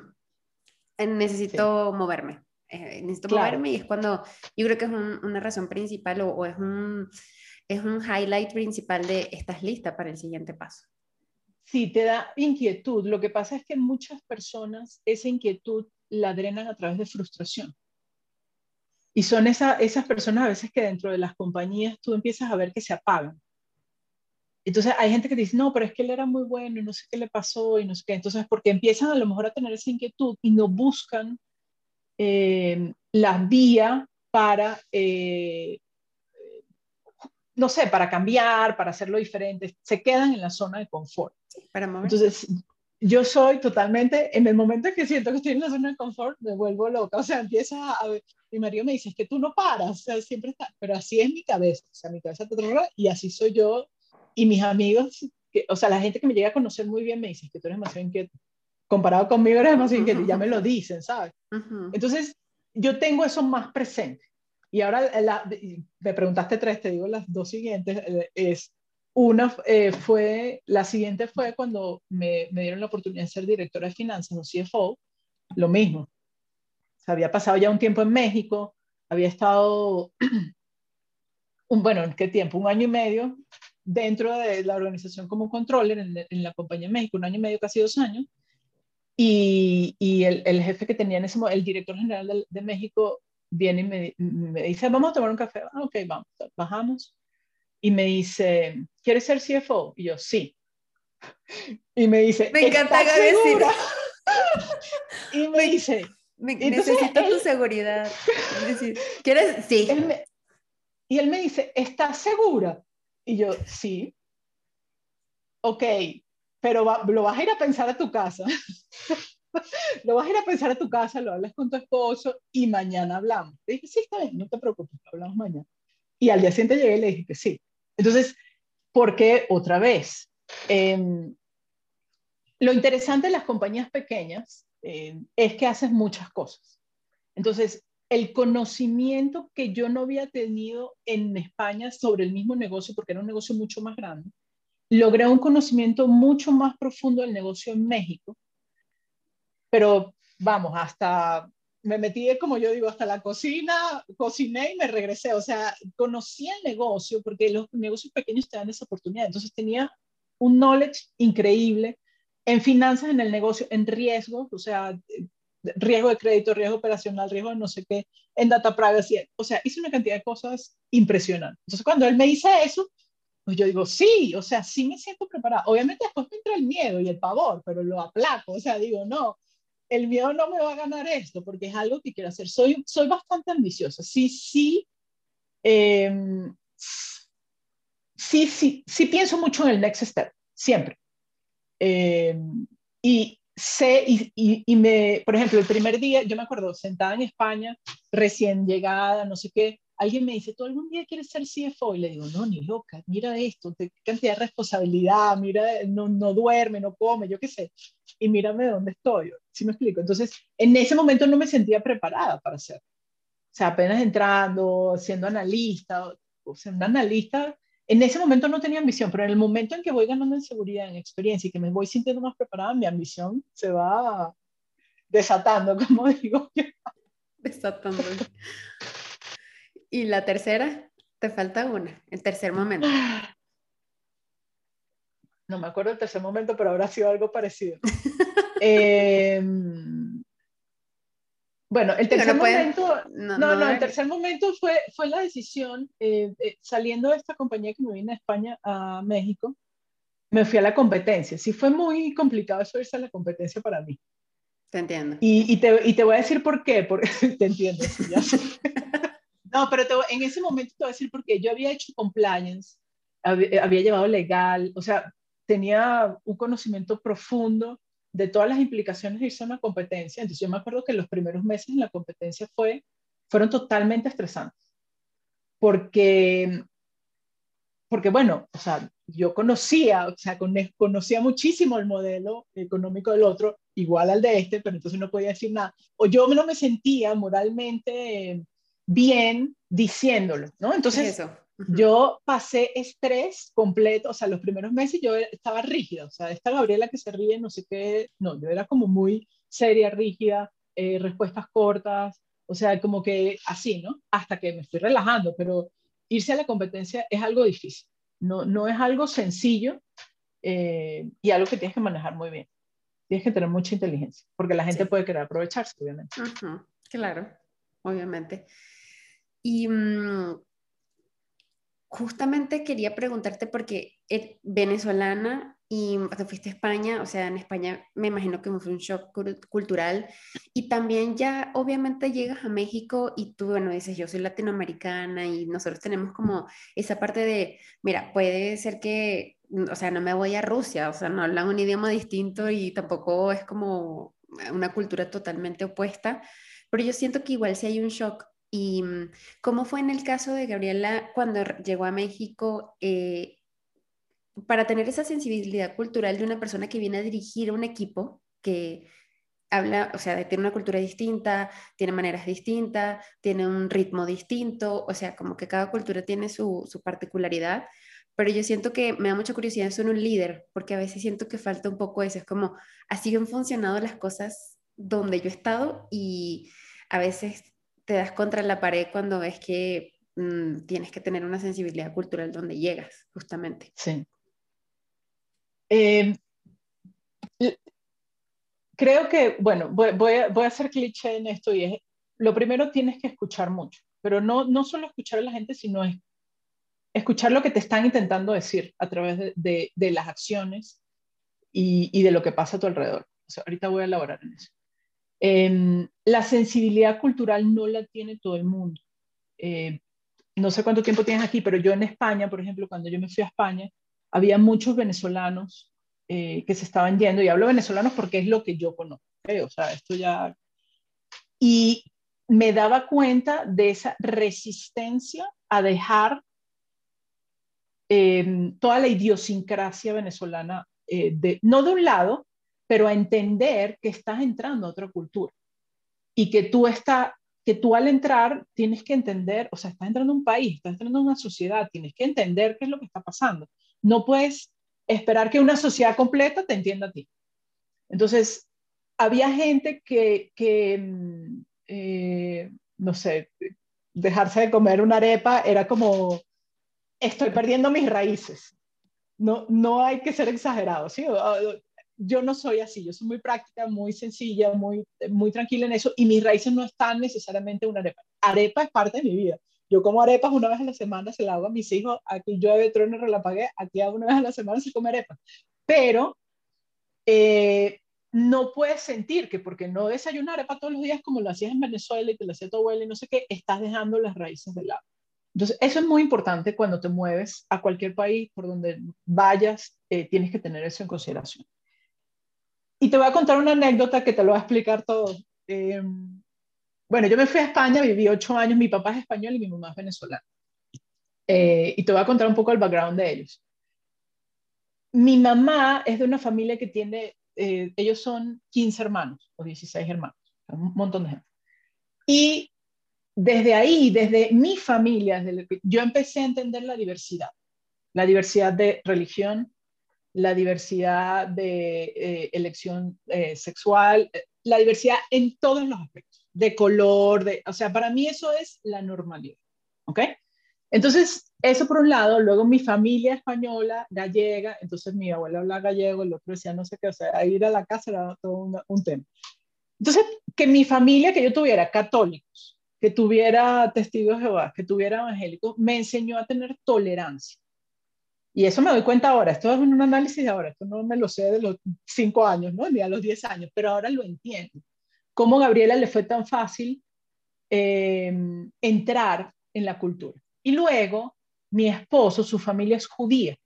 necesito moverme. Eh, necesito moverme y es cuando yo creo que es una razón principal o, es, un, es un highlight principal de estás lista para el siguiente paso. Sí, te da inquietud. Lo que pasa es que muchas personas esa inquietud la drenan a través de frustración. Y son esa, esas personas a veces que dentro de las compañías tú empiezas a ver que se apagan. Entonces hay gente que dice, no, pero es que él era muy bueno y no sé qué le pasó y no sé qué. Entonces, porque empiezan a lo mejor a tener esa inquietud y no buscan eh, las vías para, eh, no sé, para cambiar, para hacerlo diferente, se quedan en la zona de confort. para Entonces, yo soy totalmente, en el momento en que siento que estoy en la zona de confort, me vuelvo loca, o sea, empieza a ver, mi marido me dice, es que tú no paras, o sea, siempre está, pero así es mi cabeza, o sea, mi cabeza te y así soy yo, y mis amigos, que, o sea, la gente que me llega a conocer muy bien me dice, que tú eres demasiado inquieto, comparado conmigo eres más inquieto, ya me lo dicen, ¿sabes? Entonces, yo tengo eso más presente. Y ahora me preguntaste tres, te digo las dos siguientes. Eh, es, una eh, fue, la siguiente fue cuando me, me, dieron la oportunidad de ser directora de finanzas o CFO, lo mismo. Se había pasado ya un tiempo en México, había estado, un, bueno, ¿en qué tiempo? Un año y medio dentro de la organización como controller en, en la compañía en México, un año y medio, casi dos años. Y, y el, el, jefe que tenía en ese momento, el director general de, de México, viene y me, me, dice, vamos a tomar un café. Ah, ok, vamos, bajamos. Y me dice, ¿quieres ser CFO? Y yo, sí. Y me dice, me encanta decir. y me dice, me, necesito tu seguridad. ¿Quieres? Sí. y él me dice, ¿estás segura? Y yo, sí. Ok, pero lo vas a ir a pensar a tu casa. lo vas a ir a pensar a tu casa, lo hablas con tu esposo y mañana hablamos. Le dije, sí, está bien, no te preocupes, hablamos mañana. Y al día siguiente llegué y le dije que sí. Entonces, ¿por qué otra vez? Em, lo interesante de las compañías pequeñas em, es que haces muchas cosas. Entonces, el conocimiento que yo no había tenido en España sobre el mismo negocio, porque era un negocio mucho más grande, logré un conocimiento mucho más profundo del negocio en México, pero vamos, hasta me metí, como yo digo, hasta la cocina, cociné y me regresé. O sea, conocí el negocio porque los negocios pequeños te dan esa oportunidad. Entonces tenía un knowledge increíble en finanzas, en el negocio, en riesgos, o sea, riesgo de crédito, riesgo operacional, riesgo de no sé qué, en data privacy. O sea, hice una cantidad de cosas impresionantes. Entonces, cuando él me dice eso, pues yo digo, sí, o sea, sí me siento preparada. Obviamente después me entra el miedo y el pavor, pero lo aplaco, o sea, digo, no, el miedo no me va a ganar esto, porque es algo que quiero hacer. Soy, soy bastante ambiciosa. Sí, sí, em, sí, sí, sí pienso mucho en el next step, siempre. Em, y sé, y, y, me, por ejemplo, el primer día, yo me acuerdo, sentada en España, recién llegada, no sé qué, alguien me dice, ¿tú algún día quieres ser CFO? Y le digo, no, ni loca, mira esto, qué cantidad de responsabilidad, mira, no, no duerme, no come, yo qué sé, y mírame dónde estoy, ¿sí me explico? Entonces, en ese momento no me sentía preparada para hacer. O sea, apenas entrando, siendo analista, o sea, un analista, en ese momento no tenía ambición, pero en el momento en que voy ganando en seguridad, en experiencia y que me voy sintiendo más preparada, mi ambición se va desatando, como digo. Desatando. Y la tercera, te falta una, el tercer momento. No me acuerdo el tercer momento, pero habrá sido algo parecido. Em, bueno, el tercer momento, no, no, el tercer momento fue, fue la decisión, eh, eh, saliendo de esta compañía que me vine a España a México, me fui a la competencia. Sí fue muy complicado eso irse a la competencia para mí. Te entiendo. Y, y, te, y te, voy a decir por qué, porque te entiendo. ya no, pero en ese momento te voy a decir por qué. Yo había hecho compliance, había, había llevado legal, o sea, tenía un conocimiento profundo de todas las implicaciones de irse a una competencia. Entonces yo me acuerdo que los primeros meses en la competencia fue, fueron totalmente estresantes. Porque, porque bueno, o sea, yo conocía, o sea, conocía muchísimo el modelo económico del otro, igual al de este, pero entonces no podía decir nada. O yo no me sentía moralmente bien diciéndolo, ¿no? Entonces, yo pasé estrés completo, o sea, los primeros meses yo estaba rígida, o sea, esta Gabriela que se ríe, no sé qué, no, yo era como muy seria, rígida, eh, respuestas cortas, o sea, como que así, ¿no? Hasta que me estoy relajando, pero irse a la competencia es algo difícil, no, no es algo sencillo eh, y algo que tienes que manejar muy bien. Tienes que tener mucha inteligencia, porque la gente puede querer aprovecharse, obviamente. Claro, obviamente. Y mm, justamente quería preguntarte porque es venezolana y te fuiste a España, o sea, en España me imagino que fue un shock cultural. Y también ya obviamente llegas a México y tú, bueno, dices, yo soy latinoamericana y nosotros tenemos como esa parte de, mira, puede ser que, o sea, no me voy a Rusia, o sea, no hablan un idioma distinto y tampoco es como una cultura totalmente opuesta, pero yo siento que igual si hay un shock ¿Y mm, cómo fue en el caso de Gabriela cuando llegó a México eh, para tener esa sensibilidad cultural de una persona que viene a dirigir un equipo que habla, o sea, tiene una cultura distinta, tiene maneras distintas, tiene un ritmo distinto, o sea, como que cada cultura tiene su, particularidad, pero yo siento que me da mucha curiosidad en un líder, porque a veces siento que falta un poco eso, es como, así han funcionado las cosas donde yo he estado y a veces te das contra la pared cuando ves que mm, tienes que tener una sensibilidad cultural donde llegas, justamente. Sí. Em, creo que, bueno, voy, a, voy, a, hacer cliché en esto y es, lo primero tienes que escuchar mucho, pero no, no solo escuchar a la gente, sino es escuchar lo que te están intentando decir a través de, de, las acciones y, y, de lo que pasa a tu alrededor. ahorita voy a elaborar en eso. Em, la sensibilidad cultural no la tiene todo el mundo. Eh, no sé cuánto tiempo tienes aquí, pero yo en España, por ejemplo, cuando yo me fui a España, había muchos venezolanos eh, que se estaban yendo, y hablo venezolanos porque es lo que yo conozco, o sea, esto ya... Y me daba cuenta de esa resistencia a dejar em, toda la idiosincrasia venezolana, eh, de, no de un lado, pero a entender que estás entrando a otra cultura y que tú, está, que tú al entrar tienes que entender, o sea, estás entrando a un país, estás entrando a una sociedad, tienes que entender qué es lo que está pasando. No puedes esperar que una sociedad completa te entienda a ti. Entonces, había gente que, que mm, eh, no sé, dejarse de comer una arepa era como, estoy perdiendo mis raíces. No, no hay que ser exagerado, ¿sí? Yo no soy así, yo soy muy práctica, muy sencilla, muy, muy tranquila en eso y mis raíces no están necesariamente en una arepa. Arepa es parte de mi vida. Yo como arepas una vez a la semana, se la hago a mis hijos, aquí llueve, trueno, relampagué, aquí una vez a la semana se come arepa. Pero eh, no puedes sentir que porque no desayunar arepa todos los días como lo hacías en Venezuela y te lo hacía tu abuela y no sé qué, estás dejando las raíces de lado. Entonces, eso es muy importante cuando te mueves a cualquier país, por donde vayas, eh, tienes que tener eso en consideración. Y te voy a contar una anécdota que te lo va a explicar todo. Em, bueno, yo me fui a España, viví ocho años, mi papá es español y mi mamá es venezolana. Eh, y te voy a contar un poco el background de ellos. Mi mamá es de una familia que tiene eh, ellos son 15 hermanos o 16 hermanos, un montón de gente. Y desde ahí, desde mi familia, yo empecé a entender la diversidad, la diversidad de religión, la diversidad de eh, elección eh, sexual, la diversidad en todos los aspectos, de color, de, o sea, para mí eso es la normalidad, ¿ok? Entonces, eso por un lado, luego mi familia española, gallega, entonces mi abuela habla gallego, el otro decía no sé qué, o sea, ir a la casa era todo un tema. Entonces, que mi familia, que yo tuviera católicos, que tuviera testigos de Jehová, que tuviera evangélicos, me enseñó a tener tolerancia. Y eso me doy cuenta ahora, esto es un análisis de ahora, esto no me lo sé de los cinco años, ¿no? ni a los diez años, pero ahora lo entiendo. Cómo a Gabriela le fue tan fácil eh, entrar en la cultura. Y luego, mi esposo, su familia es judía.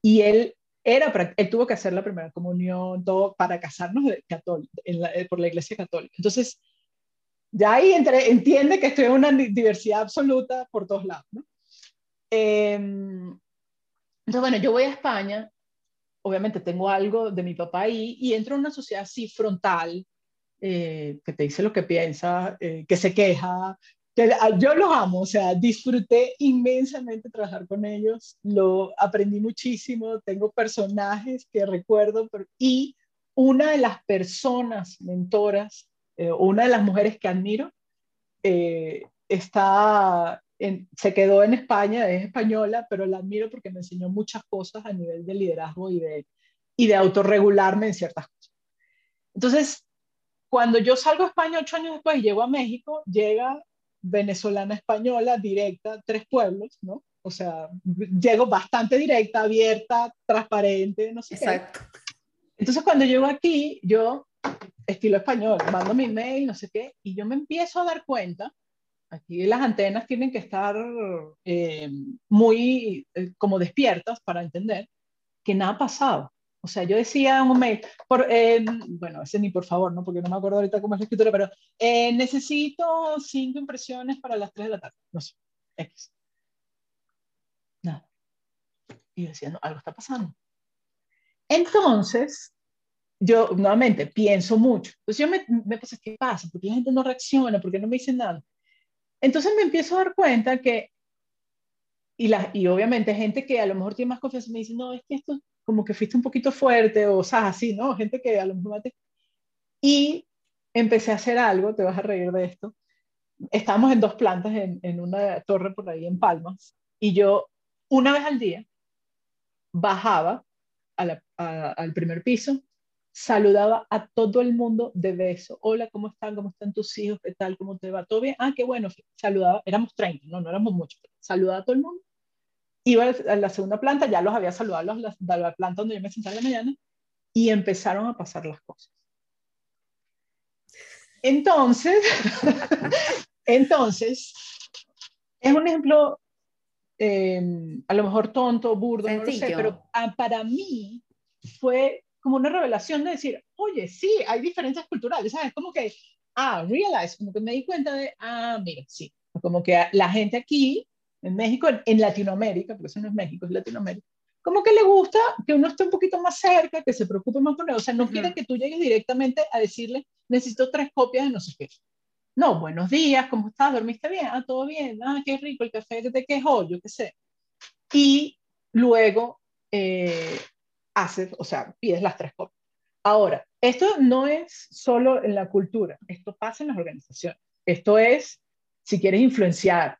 Y él, era, él tuvo que hacer la primera comunión todo, para casarnos eh, por la iglesia católica. Entonces, ya ahí entiende que estoy en una diversidad absoluta por todos lados. Em, entonces, bueno, yo voy a España, obviamente tengo algo de mi papá ahí, y entro en una sociedad así frontal, eh, que te dice lo que piensa, eh, que se queja, Ah, yo los amo, o sea, disfruté inmensamente trabajar con ellos, lo aprendí muchísimo, tengo personajes que recuerdo y una de las personas mentoras, eh, una de las mujeres que admiro, eh, se quedó en España, es española, pero la admiro porque me enseñó muchas cosas a nivel de liderazgo y de, y de autorregularme en ciertas cosas. Entonces, cuando yo salgo a España ocho años después y llego a México, llega venezolana española directa, tres pueblos, ¿no? O sea, llego bastante directa, abierta, transparente, no sé Exacto. Entonces cuando llego aquí, yo, estilo español, mando mi mail, no sé qué, y yo me empiezo a dar cuenta, aquí las antenas tienen que estar eh, muy eh, como despiertas para entender que nada ha pasado. O sea, yo decía un mail, por, bueno, ese ni por favor, ¿no? Porque no me acuerdo ahorita cómo es la escritura, pero eh, necesito cinco impresiones para las tres de la tarde. No sé. Nada. Y yo decía, no, algo está pasando. Entonces, yo nuevamente pienso mucho. Entonces yo me, me puse, ¿qué pasa? ¿Por qué la gente no reacciona? ¿Por qué no me dicen nada? Entonces me empiezo a dar cuenta que, y, la, y obviamente gente que a lo mejor tiene más confianza me dice, no, es que esto como que fuiste un poquito fuerte o, sea, así, ¿no? Gente que a lo mejor te... Y empecé a hacer algo, te vas a reír de esto. Estábamos en dos plantas en, en una torre por ahí en Palmas y yo una vez al día bajaba al primer piso, saludaba a todo el mundo de beso. Hola, ¿cómo están? ¿Cómo están tus hijos? ¿Qué tal? ¿Cómo te va? ¿Todo bien? Ah, qué bueno. Saludaba, éramos 30, no, no éramos muchos. Saludaba a todo el mundo iba a la segunda planta, ya los había saludado a la, la planta donde yo me sentaba en la mañana, y empezaron a pasar las cosas. Entonces, entonces, es un ejemplo em, a lo mejor tonto, burdo, no lo sé, pero ah, para mí fue como una revelación de decir, oye, sí, hay diferencias culturales, ¿sabes? Como que, ah, realize, como que me di cuenta de, ah, mira, sí, como que la gente aquí en México, en, Latinoamérica, porque eso no es México, es Latinoamérica, como que le gusta que uno esté un poquito más cerca, que se preocupe más por él. O sea, no quiere que tú llegues directamente a decirle, necesito tres copias de no sé qué. No, buenos días, ¿cómo estás? ¿Dormiste bien? Ah, todo bien. Ah, qué rico el café que te quejó, yo qué sé. Y luego eh, haces, o sea, pides las tres copias. Ahora, esto no es solo en la cultura, esto pasa en las organizaciones. Esto es, si quieres influenciar,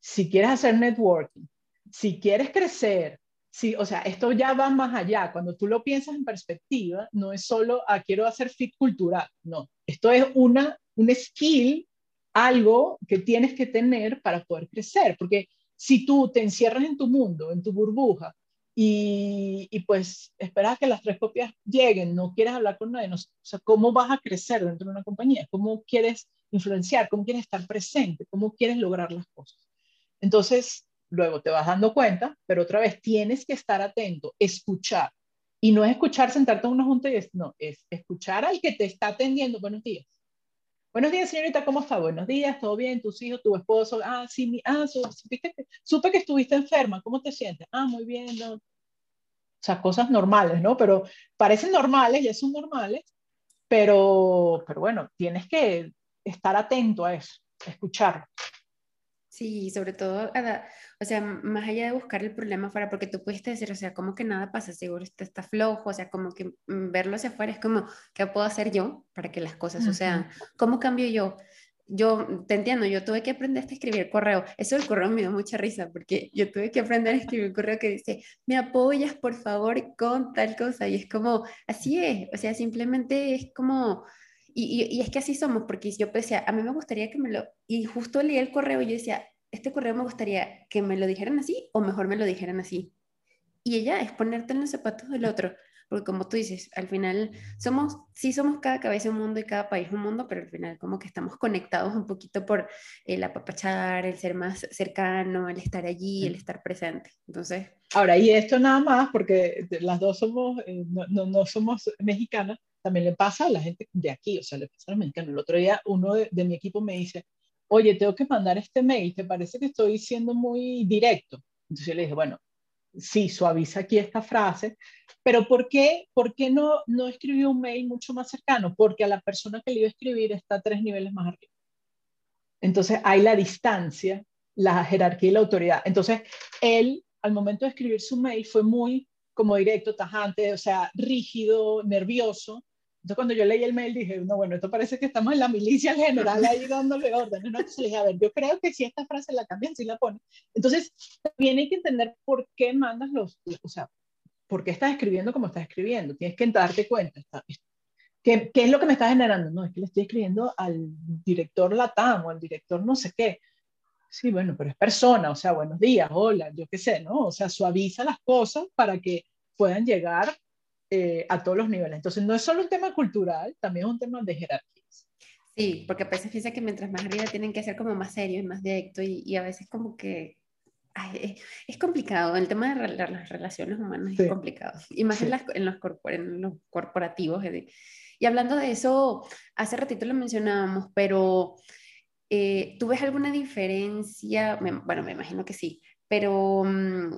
si quieres hacer networking, si quieres crecer, si, o sea, esto ya va más allá. Cuando tú lo piensas en perspectiva, no es solo, ah, quiero hacer fit cultural, no. Esto es una, un skill, algo que tienes que tener para poder crecer, porque si tú te encierras en tu mundo, en tu burbuja, y, pues esperas que las tres copias lleguen, no quieres hablar con nadie, o sea, ¿cómo vas a crecer dentro de una compañía? ¿Cómo quieres influenciar? ¿Cómo quieres estar presente? ¿Cómo quieres lograr las cosas? Entonces, luego te vas dando cuenta, pero otra vez tienes que estar atento, escuchar. Y no es escuchar, sentarte en una junta y es, no, es escuchar al que te está atendiendo. Buenos días. Buenos días, señorita, ¿cómo está? Buenos días, ¿todo bien? ¿Tus hijos, tu esposo? Ah, sí, mi, ah, supiste que, supe que estuviste enferma, ¿cómo te sientes? Ah, muy bien, no. O sea, cosas normales, ¿no? Pero parecen normales, ya son normales, pero, pero bueno, tienes que estar atento a eso, escucharlo. Sí, sobre todo, o sea, más allá de buscar el problema afuera, porque tú pudiste decir, o sea, como que nada pasa, seguro está, está flojo, o sea, como que mm, verlo hacia afuera es como, ¿qué puedo hacer yo para que las cosas sucedan? ¿Cómo cambio yo? Yo te entiendo, yo tuve que aprender a escribir correo. Eso del correo me dio mucha risa, porque yo tuve que aprender a escribir correo que dice, me apoyas por favor con tal cosa. Y es como, así es, o sea, simplemente es como y, es que así somos, porque yo pensé, a mí me gustaría que me lo... Y justo leí el correo y yo decía, este correo me gustaría que me lo dijeran así o mejor me lo dijeran así. Y ella es ponerte en los zapatos del otro, porque como tú dices, al final somos, sí somos cada cabeza un mundo y cada país un mundo, pero al final como que estamos conectados un poquito por el apapachar, el ser más cercano, el estar allí, el estar presente. Entonces... Ahora, y esto nada más, porque las dos somos, eh, no, no somos mexicanas, también le pasa a la gente de aquí, o sea, le pasa a los mexicanos. El otro día uno de, mi equipo me dice, oye, tengo que mandar este mail, ¿te parece que estoy siendo muy directo? Entonces yo le dije, bueno, sí, suaviza aquí esta frase, pero ¿por qué, por qué no, no escribió un mail mucho más cercano? Porque a la persona que le iba a escribir está tres niveles más arriba. Entonces hay la distancia, la jerarquía y la autoridad. Entonces él, al momento de escribir su mail, fue muy como directo, tajante, o sea, rígido, nervioso, entonces, cuando yo leí el mail, dije, no, bueno, esto parece que estamos en la milicia general ahí dándole órdenes. No, entonces dije, a ver, yo creo que si esta frase la cambian, si la ponen. Entonces, también hay que entender por qué mandas los, o sea, por qué estás escribiendo como estás escribiendo. Tienes que darte cuenta. ¿Qué, ¿Qué es lo que me está generando? No, es que le estoy escribiendo al director Latam o al director no sé qué. Sí, bueno, pero es persona, o sea, buenos días, hola, yo qué sé, ¿no? O sea, suaviza las cosas para que puedan llegar eh, a todos los niveles. Entonces, no es solo un tema cultural, también es un tema de jerarquías. Sí, porque a veces piensa que mientras más arriba tienen que ser como más serios y más directo y, y a veces como que es, complicado, el tema de las relaciones humanas es complicado, y más en, las, en, los en, los corporativos. Y hablando de eso, hace ratito lo mencionábamos, pero eh, ¿tú ves alguna diferencia? bueno, me imagino que sí, pero mm,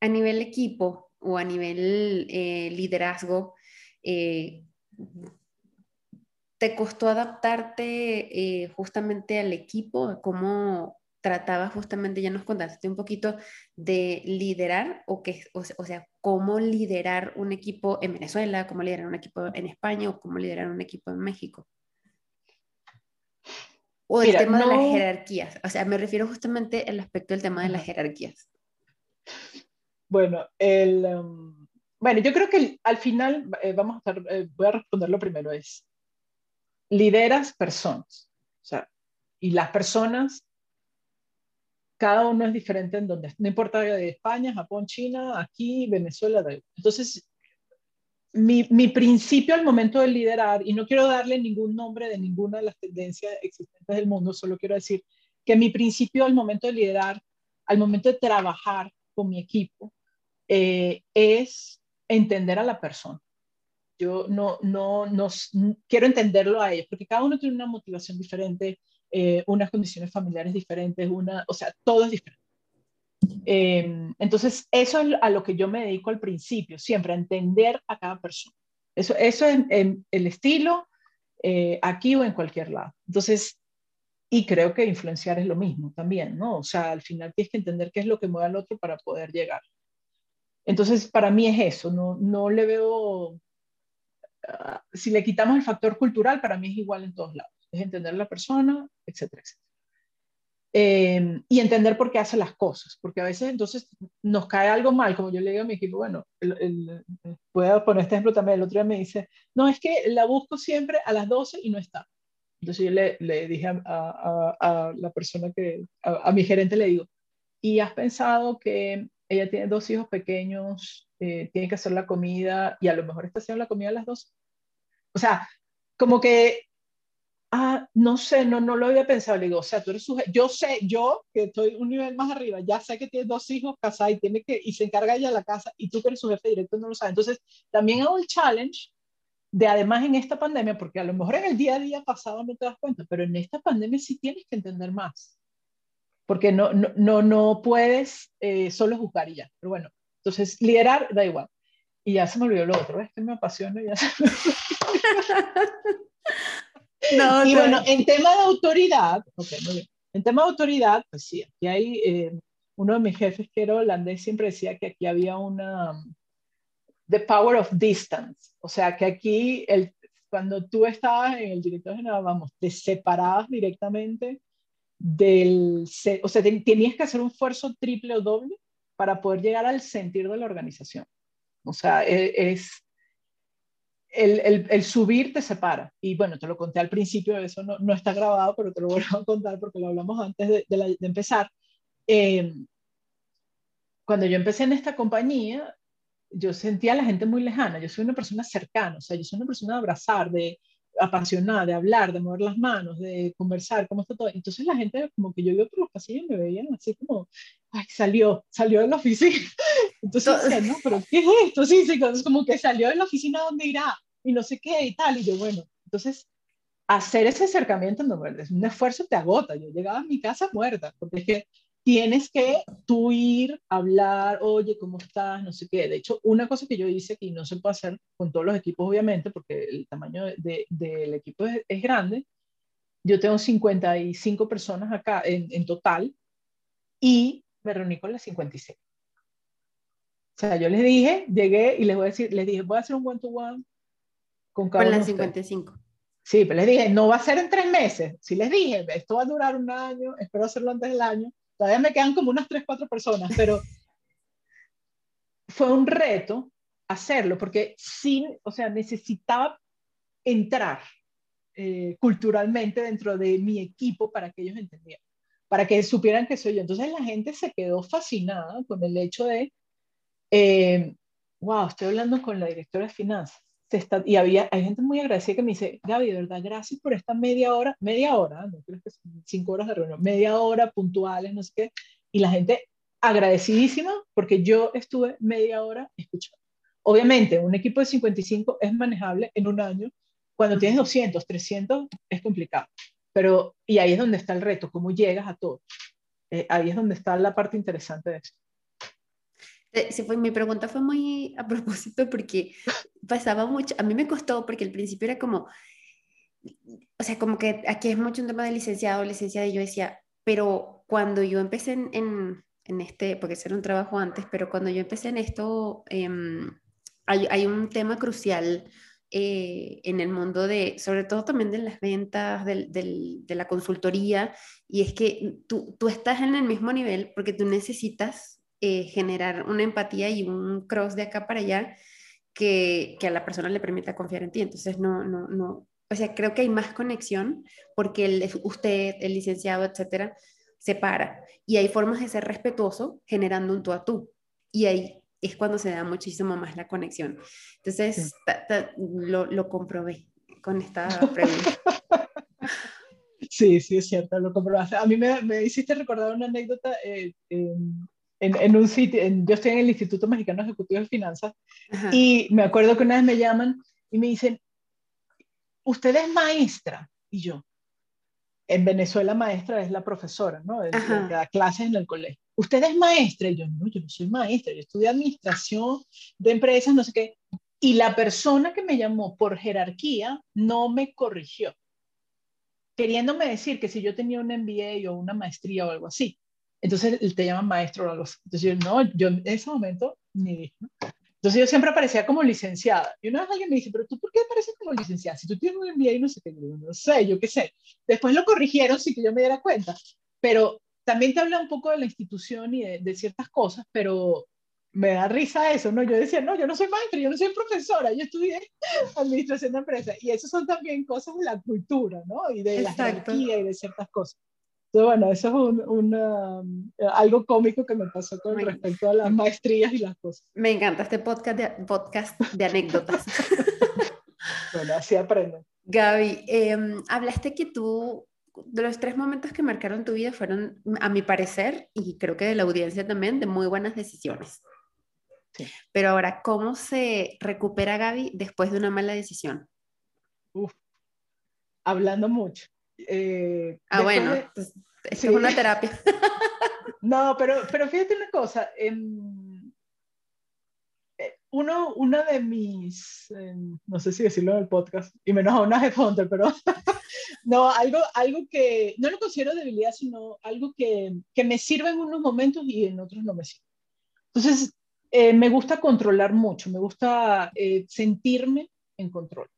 a nivel equipo, o a nivel eh, liderazgo, eh, ¿te costó adaptarte eh, justamente al equipo? ¿Cómo tratabas justamente, ya nos contaste un poquito de liderar, o, que, o, sea, cómo liderar un equipo en Venezuela, cómo liderar un equipo en España o cómo liderar un equipo en México? O el tema de las jerarquías. O sea, me refiero justamente al aspecto del tema de las jerarquías. Bueno, el, em, bueno, yo creo que al final, eh, vamos a estar, eh, voy a responder lo primero, es lideras personas. O sea, y las personas, cada uno es diferente en donde, no importa de España, Japón, China, aquí, Venezuela. Entonces, mi, mi, principio al momento de liderar, y no quiero darle ningún nombre de ninguna de las tendencias existentes del mundo, solo quiero decir que mi principio al momento de liderar, al momento de trabajar con mi equipo, eh, es entender a la persona. Yo no, no, no, quiero entenderlo a ellos, porque cada uno tiene una motivación diferente, eh, unas condiciones familiares diferentes, una, o sea, todo es diferente. Em, entonces, eso es a lo que yo me dedico al principio, siempre a entender a cada persona. Eso, eso es en, el estilo, eh, aquí o en cualquier lado. Entonces, y creo que influenciar es lo mismo también, ¿no? O sea, al final tienes que entender qué es lo que mueve al otro para poder llegar. Entonces, para mí es eso, no, no le veo, ah, si le quitamos el factor cultural, para mí es igual en todos lados. Es entender a la persona, etcétera, etcétera. Em, y entender por qué hace las cosas, porque a veces entonces nos cae algo mal, como yo le digo a mi equipo, bueno, el, puedo poner este ejemplo también, el otro día me dice, no, es que la busco siempre a las 12 y no está. Entonces yo le, le dije a, a, a, la persona que, a, mi gerente le digo, ¿y has pensado que ella tiene dos hijos pequeños, eh, tiene que hacer la comida y a lo mejor está haciendo la comida a las 12? O sea, como que ah, no sé, no, no lo había pensado. Le digo, o sea, tú eres su Yo sé, yo que estoy un nivel más arriba, ya sé que tienes dos hijos casados y, tiene que, y se encarga ella de la casa y tú que eres su jefe directo no lo sabes. Entonces, también hago el challenge de además en esta pandemia, porque a lo mejor en el día a día pasado no te das cuenta, pero en esta pandemia sí tienes que entender más. Porque no, no, no, no puedes eh, solo juzgar y ya. Pero bueno, entonces liderar da igual. Y ya se me olvidó lo otro, es que me apasiona y ya se me y bueno, en tema de autoridad, En tema de autoridad, pues sí, aquí hay eh, uno de mis jefes que era holandés siempre decía que aquí había una the power of distance, o sea que aquí el, cuando tú estabas en el director general, vamos, te separabas directamente del, o sea, tenías que hacer un esfuerzo triple o doble para poder llegar al sentir de la organización. O sea, e, es, el, el, subir te separa. Y bueno, te lo conté al principio, eso no, no está grabado, pero te lo vuelvo a contar porque lo hablamos antes de, de, empezar. Em, cuando yo empecé en esta compañía, yo sentía a la gente muy lejana. Yo soy una persona cercana, o sea, yo soy una persona de abrazar, de apasionada, de hablar, de mover las manos, de conversar, cómo está todo. Entonces la gente, como que yo iba por los pasillos y me veían así como, ay, salió, salió de la oficina. Entonces, no, pero ¿qué es esto? Sí, sí, entonces como que salió de la oficina donde irá y no sé qué y tal. Y yo, bueno, entonces hacer ese acercamiento no es un esfuerzo, te agota. Yo llegaba a mi casa muerta, porque es que tienes que tú ir, hablar, oye, ¿cómo estás? No sé qué. De hecho, una cosa que yo hice que no se puede hacer con todos los equipos, obviamente, porque el tamaño de, del equipo es, es, grande. Yo tengo 55 personas acá en, en total y me reuní con las 56. O sea, yo les dije, llegué y les voy a decir, les dije, voy a hacer un one-to-one con cada con las 55. Sí, pero les dije, no va a ser en tres meses. Sí les dije, esto va a durar un año, espero hacerlo antes del año. Todavía me quedan como unas tres, cuatro personas, pero fue un reto hacerlo, porque sin, o sea, necesitaba entrar eh, culturalmente dentro de mi equipo para que ellos entendieran, para que supieran que soy yo. Entonces la gente se quedó fascinada con el hecho de, eh, wow, estoy hablando con la directora de finanzas. Está, y había, hay gente muy agradecida que me dice, Gaby, de verdad, gracias por esta media hora, media hora, no creo que son cinco horas de reunión, media hora puntuales, no sé qué, y la gente agradecidísima porque yo estuve media hora escuchando. Obviamente, un equipo de 55 es manejable en un año. Cuando tienes 200, 300 es complicado. Pero, y ahí es donde está el reto, cómo llegas a todo. Eh, ahí es donde está la parte interesante de esto. Eh, sí, fue, mi pregunta fue muy a propósito porque pasaba mucho, a mí me costó porque al principio era como, o sea, como que aquí es mucho un tema de licenciado, licenciada, y yo decía, pero cuando yo empecé en, en, en este, porque ese era un trabajo antes, pero cuando yo empecé en esto, eh, hay, hay, un tema crucial eh, en el mundo de, sobre todo también de las ventas, del, de la consultoría, y es que tú, tú estás en el mismo nivel porque tú necesitas eh, generar una empatía y un cross de acá para allá que, que, a la persona le permita confiar en ti. Entonces, no, no, no, o sea, creo que hay más conexión porque el, usted, el licenciado, etcétera, se para. Y hay formas de ser respetuoso generando un tú a tú. Y ahí es cuando se da muchísimo más la conexión. Entonces, lo, lo, comprobé con esta pregunta. Sí, sí, es cierto, lo comprobaste. A mí me, me hiciste recordar una anécdota. Eh, en, un sitio, yo estoy en el Instituto Mexicano Ejecutivo de Finanzas y me acuerdo que una vez me llaman y me dicen, usted es maestra. Y yo, en Venezuela maestra es la profesora, ¿no? Es que da clases en el colegio. Usted es maestra. Y yo, no, yo no soy maestra, yo estudié administración de empresas, no sé qué. Y la persona que me llamó por jerarquía no me corrigió, queriéndome decir que si yo tenía un MBA o una maestría o algo así. Entonces te llaman maestro o algo así. Entonces yo, no, yo en ese momento ni dije. Entonces yo siempre aparecía como licenciada. Y una vez alguien me dice, pero tú por qué apareces como licenciada? Si tú tienes un MBA y no sé qué, no sé, yo qué sé. Después lo corrigieron sin que yo me diera cuenta. Pero también te habla un poco de la institución y de, de ciertas cosas, pero me da risa eso, ¿no? Yo decía, no, yo no soy maestra, yo no soy profesora, yo estudié administración de empresas. Y eso son también cosas de la cultura, ¿no? Y de la jerarquía y de ciertas cosas. Entonces, bueno, eso es un, algo cómico que me pasó con respecto a las maestrías y las cosas. Me encanta este podcast de, podcast de anécdotas. bueno, así aprendo. Gaby, em, hablaste que tú, de los tres momentos que marcaron tu vida fueron, a mi parecer, y creo que de la audiencia también, de muy buenas decisiones. Sí. Pero ahora, ¿cómo se recupera Gaby después de una mala decisión? Uf, hablando mucho. Eh, ah, bueno, pues, es una terapia. no, pero, pero fíjate una cosa. Em, eh, uno, uno de mis, em, no sé si decirlo en el podcast, y menos a una headhunter, pero no, algo, algo que no lo considero debilidad, sino algo que, que me sirve en unos momentos y en otros no me sirve. Entonces, eh, me gusta controlar mucho, me gusta sentirme en control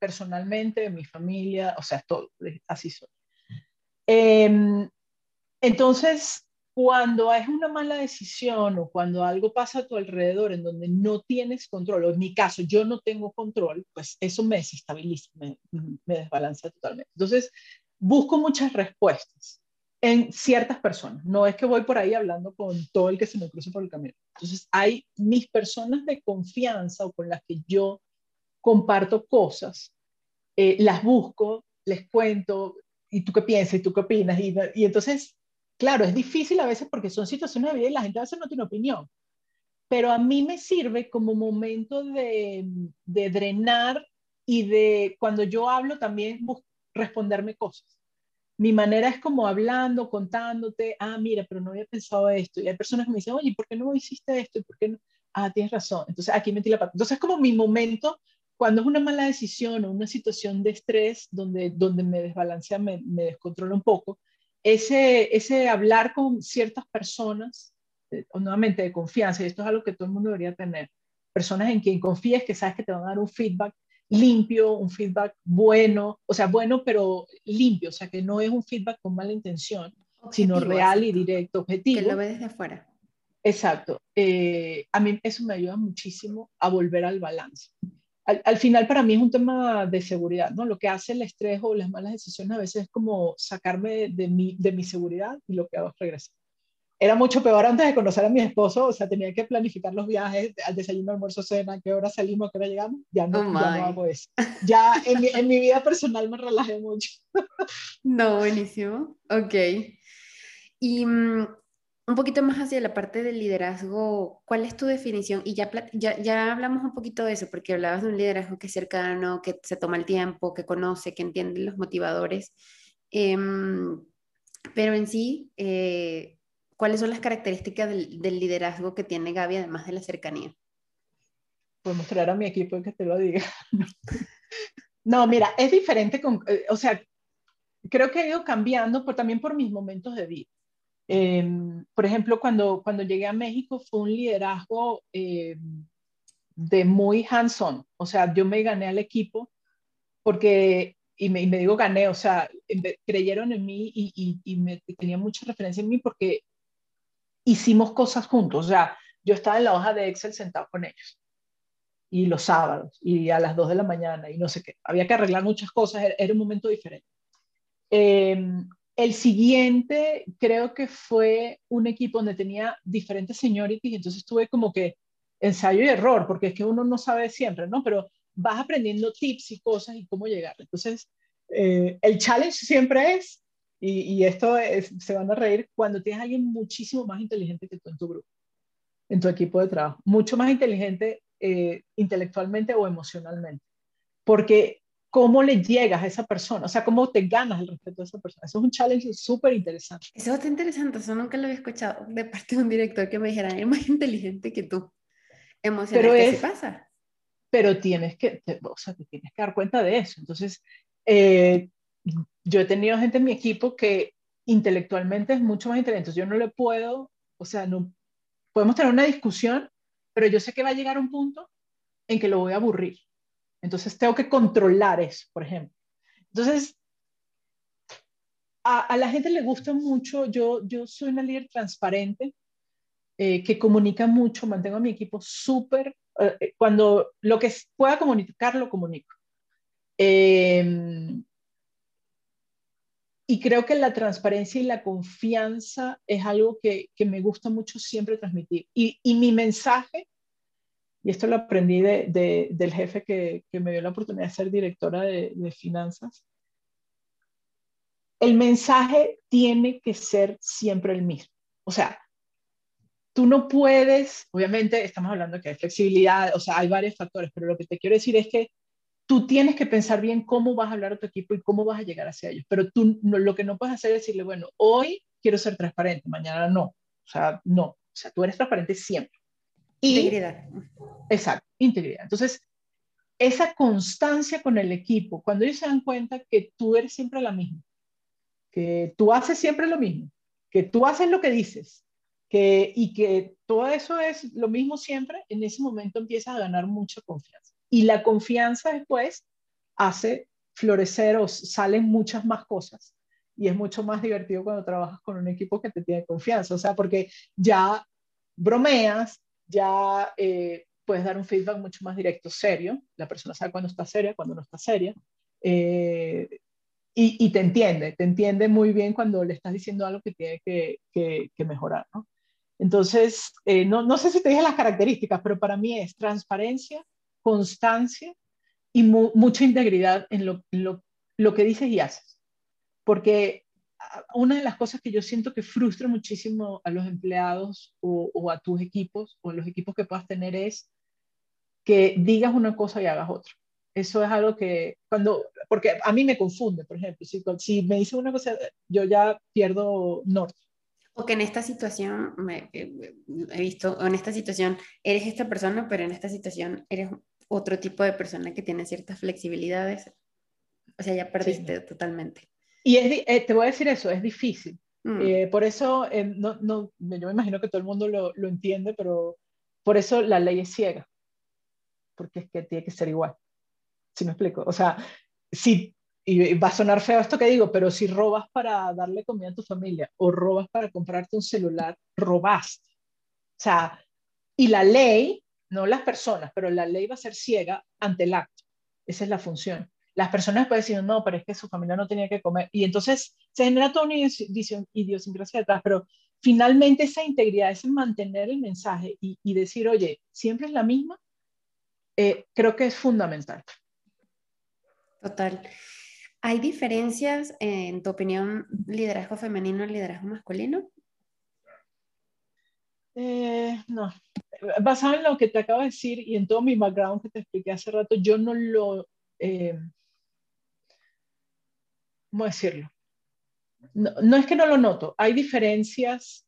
personalmente, mi familia, o sea, todo, así soy. Em, entonces, cuando es una mala decisión o cuando algo pasa a tu alrededor en donde no tienes control, o en mi caso yo no tengo control, pues eso me desestabiliza, me, me desbalancea totalmente. Entonces, busco muchas respuestas en ciertas personas. No es que voy por ahí hablando con todo el que se me cruce por el camino. Entonces, hay mis personas de confianza o con las que yo comparto cosas, eh, las busco, les cuento, ¿y tú qué piensas? ¿Y tú qué opinas? Y, y, entonces, claro, es difícil a veces porque son situaciones de vida y la gente a veces no tiene opinión. Pero a mí me sirve como momento de, de drenar y de, cuando yo hablo, también responderme cosas. Mi manera es como hablando, contándote, ah, mira, pero no había pensado esto. Y hay personas que me dicen, oye, ¿por qué no hiciste esto? ¿Y por qué no? Ah, tienes razón. Entonces, aquí metí la pata. Entonces, es como mi momento cuando es una mala decisión o una situación de estrés donde, donde me desbalancea, me, me descontrola un poco, ese, ese hablar con ciertas personas, eh, nuevamente de confianza, y esto es algo que todo el mundo debería tener, personas en quien confíes que sabes que te van a dar un feedback limpio, un feedback bueno, o sea, bueno pero limpio, o sea, que no es un feedback con mala intención, sino real y directo, objetivo. Que lo ve desde afuera. Exacto. Eh, a mí eso me ayuda muchísimo a volver al balance al, final para mí es un tema de seguridad, ¿no? Lo que hace el estrés o las malas decisiones a veces es como sacarme de mi, de mi seguridad y lo que hago es regresar. Era mucho peor antes de conocer a mi esposo, o sea, tenía que planificar los viajes, al desayuno, almuerzo, cena, qué hora salimos, qué hora llegamos. Ya no, oh ya no hago eso. Ya en mi, en mi vida personal me relajé mucho. no, buenísimo. Ok. Y mm, un poquito más hacia la parte del liderazgo, ¿cuál es tu definición? Y ya, ya, ya, hablamos un poquito de eso, porque hablabas de un liderazgo que es cercano, que se toma el tiempo, que conoce, que entiende los motivadores. Em, pero en sí, eh, ¿cuáles son las características del, del, liderazgo que tiene Gaby, además de la cercanía? Puedo mostrar a mi equipo que te lo diga. no, mira, es diferente, con, eh, o sea, creo que ha ido cambiando por, también por mis momentos de vida. Em, por ejemplo, cuando, cuando llegué a México fue un liderazgo em, de muy hands-on, o sea, yo me gané al equipo porque, y me, me digo gané, o sea, creyeron en mí y, y, y me tenían mucha referencia en mí porque hicimos cosas juntos, o sea, yo estaba en la hoja de Excel sentado con ellos y los sábados y a las 2 de la mañana y no sé qué, había que arreglar muchas cosas, era, un momento diferente. Eh, el siguiente creo que fue un equipo donde tenía diferentes seniorities, entonces tuve como que ensayo y error, porque es que uno no sabe siempre, ¿no? Pero vas aprendiendo tips y cosas y cómo llegar. Entonces, eh, el challenge siempre es, y, esto se van a reír, cuando tienes a alguien muchísimo más inteligente que tú en tu grupo, en tu equipo de trabajo, mucho más inteligente eh, intelectualmente o emocionalmente. Porque cómo le llegas a esa persona, o sea, cómo te ganas el respeto de esa persona. Eso es un challenge súper interesante. Eso es interesante, eso nunca lo había escuchado de parte de un director que me dijera, es más inteligente que tú. Emocional, ¿qué pasa? Pero tienes que, o sea, te tienes que dar cuenta de eso. Entonces, eh, yo he tenido gente en mi equipo que intelectualmente es mucho más inteligente. Yo no le puedo, o sea, no, podemos tener una discusión pero yo sé que va a llegar un punto en que lo voy a aburrir. Entonces tengo que controlar eso, por ejemplo. Entonces, a, la gente le gusta mucho, yo, yo soy una líder transparente, eh, que comunica mucho, mantengo a mi equipo súper, eh, cuando lo que pueda comunicar, lo comunico. Em, y creo que la transparencia y la confianza es algo que, que me gusta mucho siempre transmitir. Y, y, mi mensaje, y esto lo aprendí de, del jefe que, me dio la oportunidad de ser directora de, finanzas, el mensaje tiene que ser siempre el mismo. O sea, tú no puedes, obviamente estamos hablando que hay flexibilidad, o sea, hay varios factores, pero lo que te quiero decir es que tú tienes que pensar bien cómo vas a hablar a tu equipo y cómo vas a llegar hacia ellos. Pero tú lo que no puedes hacer es decirle, bueno, hoy quiero ser transparente, mañana no. O sea, no. O sea, tú eres transparente siempre. Integridad. Exacto, integridad. Entonces, esa constancia con el equipo, cuando ellos se dan cuenta que tú eres siempre la misma, que tú haces siempre lo mismo, que tú haces lo que dices, que, y que todo eso es lo mismo siempre, en ese momento empiezas a ganar mucha confianza. Y la confianza después hace florecer o salen muchas más cosas. Y es mucho más divertido cuando trabajas con un equipo que te tiene confianza. O sea, porque ya bromeas, ya eh, puedes dar un feedback mucho más directo, serio. La persona sabe cuándo está seria, cuando no está seria. Eh, y, te entiende, te entiende muy bien cuando le estás diciendo algo que tiene que, que, mejorar. Entonces, eh, no, no, sé si te dije las características, pero para mí es transparencia, constancia y mucha integridad en lo, lo, que dices y haces. Porque una de las cosas que yo siento que frustra muchísimo a los empleados o, a tus equipos o los equipos que puedas tener es que digas una cosa y hagas otra. Eso es algo que cuando, porque a mí me confunde, por ejemplo, si, si me dicen una cosa, yo ya pierdo norte. O que en esta situación, me, eh, he visto, en esta situación eres esta persona, pero en esta situación eres otro tipo de persona que tiene ciertas flexibilidades. O sea, ya perdiste totalmente. Y es, eh, te voy a decir eso, es difícil. Mm. Eh, por eso, no, no, yo me imagino que todo el mundo lo, lo entiende, pero por eso la ley es ciega. Porque es que tiene que ser igual. ¿Sí me explico? O sea, si y va a sonar feo esto que digo, pero si robas para darle comida a tu familia o robas para comprarte un celular, robaste. O sea, y la ley, no las personas, pero la ley va a ser ciega ante el acto. Esa es la función. Las personas pueden decir, no, pero es que su familia no tenía que comer. Y entonces se genera toda una idiosincrasia detrás, pero finalmente esa integridad, ese mantener el mensaje y, y decir, oye, siempre es la misma, eh, creo que es fundamental. Total. ¿Hay diferencias, en tu opinión, liderazgo femenino y liderazgo masculino? Eh, no. Basado en lo que te acabo de decir y en todo mi background que te expliqué hace rato, yo no lo... Eh, ¿Cómo decirlo? No, no, es que no lo noto, hay diferencias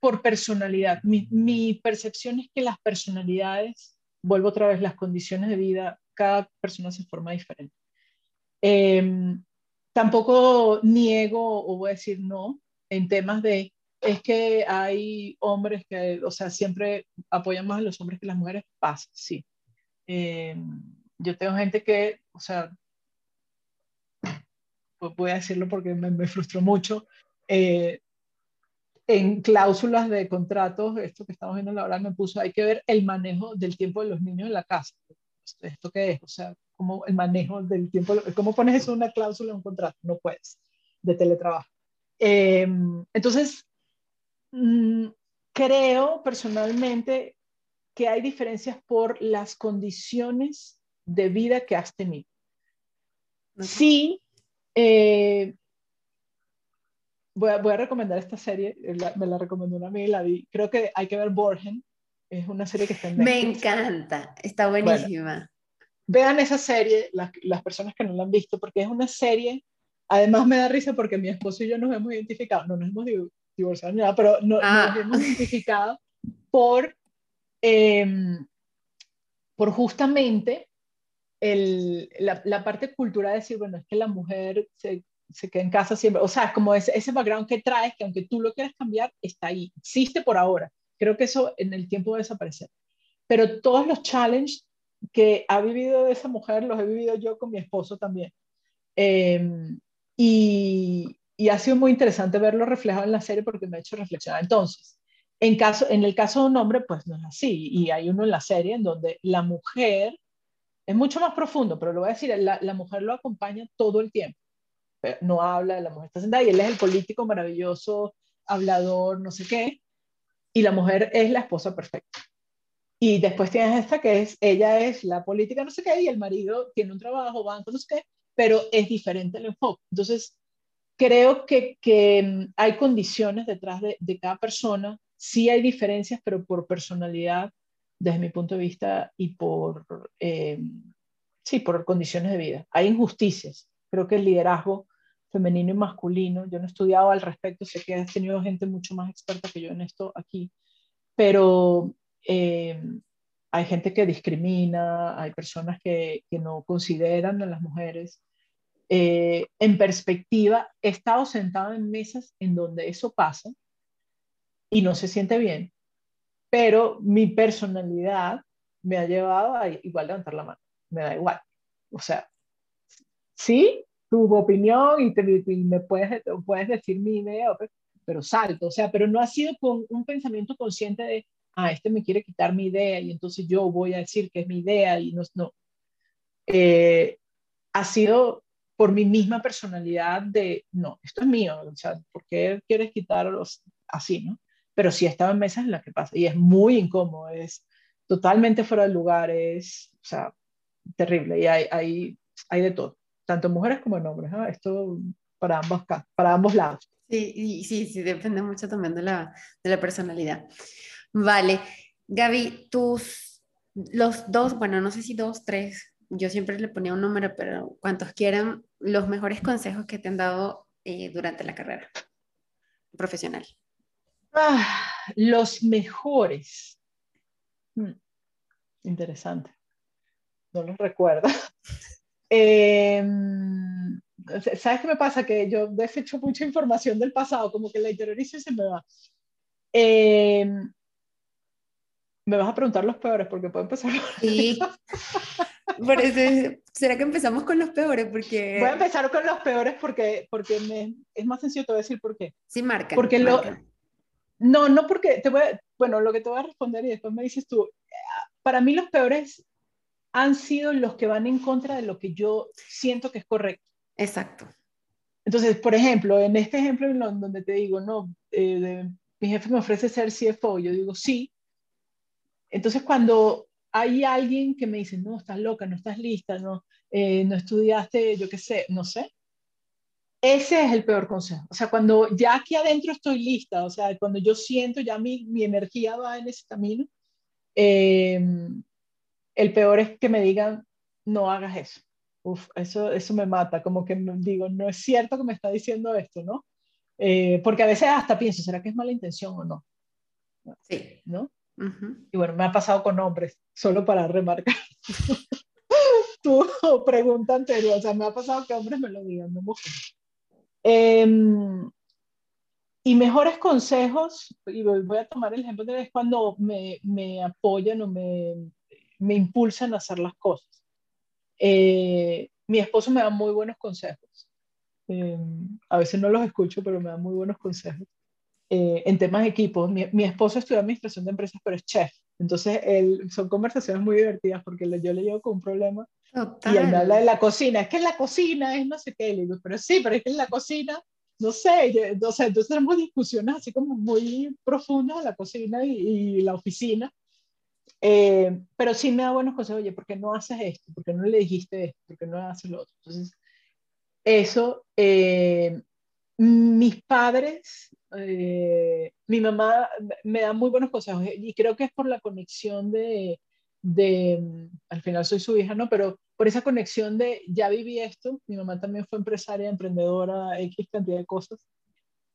por personalidad. Mi, percepción es que las personalidades, vuelvo otra vez, las condiciones de vida, cada persona se forma diferente. Em, tampoco niego o voy a decir no en temas de, es que hay hombres que, o sea, siempre apoyan más a los hombres que las mujeres, pasa, sí. Em, yo tengo gente que, o sea, voy a decirlo porque me, me frustró mucho, eh, en cláusulas de contratos, esto que estamos viendo en la hora me puso, hay que ver el manejo del tiempo de los niños en la casa. ¿Esto qué es? O sea, como el manejo del tiempo, ¿cómo pones eso en una cláusula en un contrato? No puedes, de teletrabajo. Em, entonces, mm, creo personalmente que hay diferencias por las condiciones de vida que has tenido. Sí, eh, voy, a, voy, a, recomendar esta serie, me la recomendó una amiga y la vi. Creo que hay que ver Borgen, es una serie que está en Netflix. Me encanta, está buenísima vean esa serie, las, las, personas que no la han visto, porque es una serie, además me da risa porque mi esposo y yo nos hemos identificado, no nos hemos divorciado ni nada, pero no, ah. nos hemos identificado por, eh, por justamente el, la, la, parte cultural de decir, bueno, es que la mujer se, se queda en casa siempre, o sea, como ese, ese background que traes, que aunque tú lo quieras cambiar, está ahí, existe por ahora. Creo que eso en el tiempo va a desaparecer. pero todos los challenges que ha vivido esa mujer los he vivido yo con mi esposo también. Em, y, y, ha sido muy interesante verlo reflejado en la serie porque me ha hecho reflexionar. Entonces, en, caso, en el caso de un hombre, pues no es así. Y hay uno en la serie en donde la mujer es mucho más profundo, pero lo voy a decir, la, mujer lo acompaña todo el tiempo. No habla, la mujer está sentada y él es el político maravilloso, hablador, no sé qué, y la mujer es la esposa perfecta. Y después tienes esta que es, ella es la política, no sé qué, y el marido tiene un trabajo, banco, no sé qué, pero es diferente el enfoque. Entonces, creo que, que mm, hay condiciones detrás de, de, cada persona, sí hay diferencias, pero por personalidad, desde mi punto de vista, y por, eh, sí, por condiciones de vida. Hay injusticias. Creo que el liderazgo femenino y masculino. Yo no he estudiado al respecto, sé que has tenido gente mucho más experta que yo en esto aquí, pero eh, hay gente que discrimina, hay personas que, que no consideran a las mujeres. Eh, en perspectiva, he estado sentado en mesas en donde eso pasa y no se siente bien, pero mi personalidad me ha llevado a igual levantar la mano, me da igual. O sea, sí, tu opinión y, te, me puedes, puedes decir mi idea, pero salto, o sea, pero no ha sido con un pensamiento consciente de, ah, este me quiere quitar mi idea y entonces yo voy a decir que es mi idea y no, no. Eh, ha sido por mi misma personalidad de, no, esto es mío, o sea, ¿por qué quieres quitarlos así, no? Pero sí he estado en mesas en las que pasa y es muy incómodo, es totalmente fuera de lugar, es, o sea, terrible y hay, hay, hay de todo tanto mujeres como en hombres. Esto para ambos, para ambos lados. Sí, sí, sí, depende mucho también de la, de la personalidad. Vale, Gaby, tus, los dos, bueno, no sé si dos, tres, yo siempre le ponía un número, pero cuantos quieran, los mejores consejos que te han dado eh, durante la carrera profesional. Ah, los mejores. Hmm, interesante. No los recuerdo. Eh, ¿Sabes qué me pasa? Que yo desecho mucha información del pasado, como que la interiorizo y se me va. Eh, me vas a preguntar los peores porque puedo empezar. Sí. ¿Será que empezamos con los peores? Porque... Voy a empezar con los peores porque, porque me, es más sencillo, te voy a decir por qué. Sí, marca. Porque lo... No, no porque te voy a... Bueno, lo que te voy a responder y después me dices tú. Para mí los peores han sido los que van en contra de lo que yo siento que es correcto. Exacto. Entonces, por ejemplo, en este ejemplo en donde te digo, no, eh, mi jefe me ofrece ser CFO, yo digo sí. Entonces, cuando hay alguien que me dice, no, estás loca, no estás lista, no, eh, no estudiaste, yo qué sé, no sé, ese es el peor consejo. O sea, cuando ya aquí adentro estoy lista, o sea, cuando yo siento ya mi, mi energía va en ese camino, eh, el peor es que me digan, no hagas eso. Uf, eso, eso me mata, como que digo, no es cierto que me está diciendo esto, ¿no? Eh, porque a veces hasta pienso, ¿será que es mala intención o no? Sí. ¿No? Y bueno, me ha pasado con hombres, solo para remarcar tu pregunta anterior, o sea, me ha pasado que hombres me lo digan, no mujeres. Em, y mejores consejos, y voy a tomar el ejemplo de cuando me, me apoyan o me, me impulsan a hacer las cosas. Eh, mi esposo me da muy buenos consejos. Eh, a veces no los escucho, pero me da muy buenos consejos. Eh, en temas de equipo, mi, mi, esposo estudia administración de empresas, pero es chef. Entonces, él, son conversaciones muy divertidas porque yo le llevo con un problema y él me habla de la cocina. Es que en la cocina es no sé qué. Le digo, pero sí, pero es que en la cocina, no sé. Yo, o sea, entonces tenemos discusiones así como muy profundas en la cocina y, y la oficina. Eh, pero sí me da buenos consejos, oye, ¿por qué no haces esto? ¿Por qué no le dijiste esto? ¿Por qué no haces lo otro? Entonces, eso, eh, mis padres, eh, mi mamá me da muy buenos consejos y creo que es por la conexión de, de, al final soy su hija, ¿no? Pero por esa conexión de, ya viví esto, mi mamá también fue empresaria, emprendedora, X cantidad de cosas,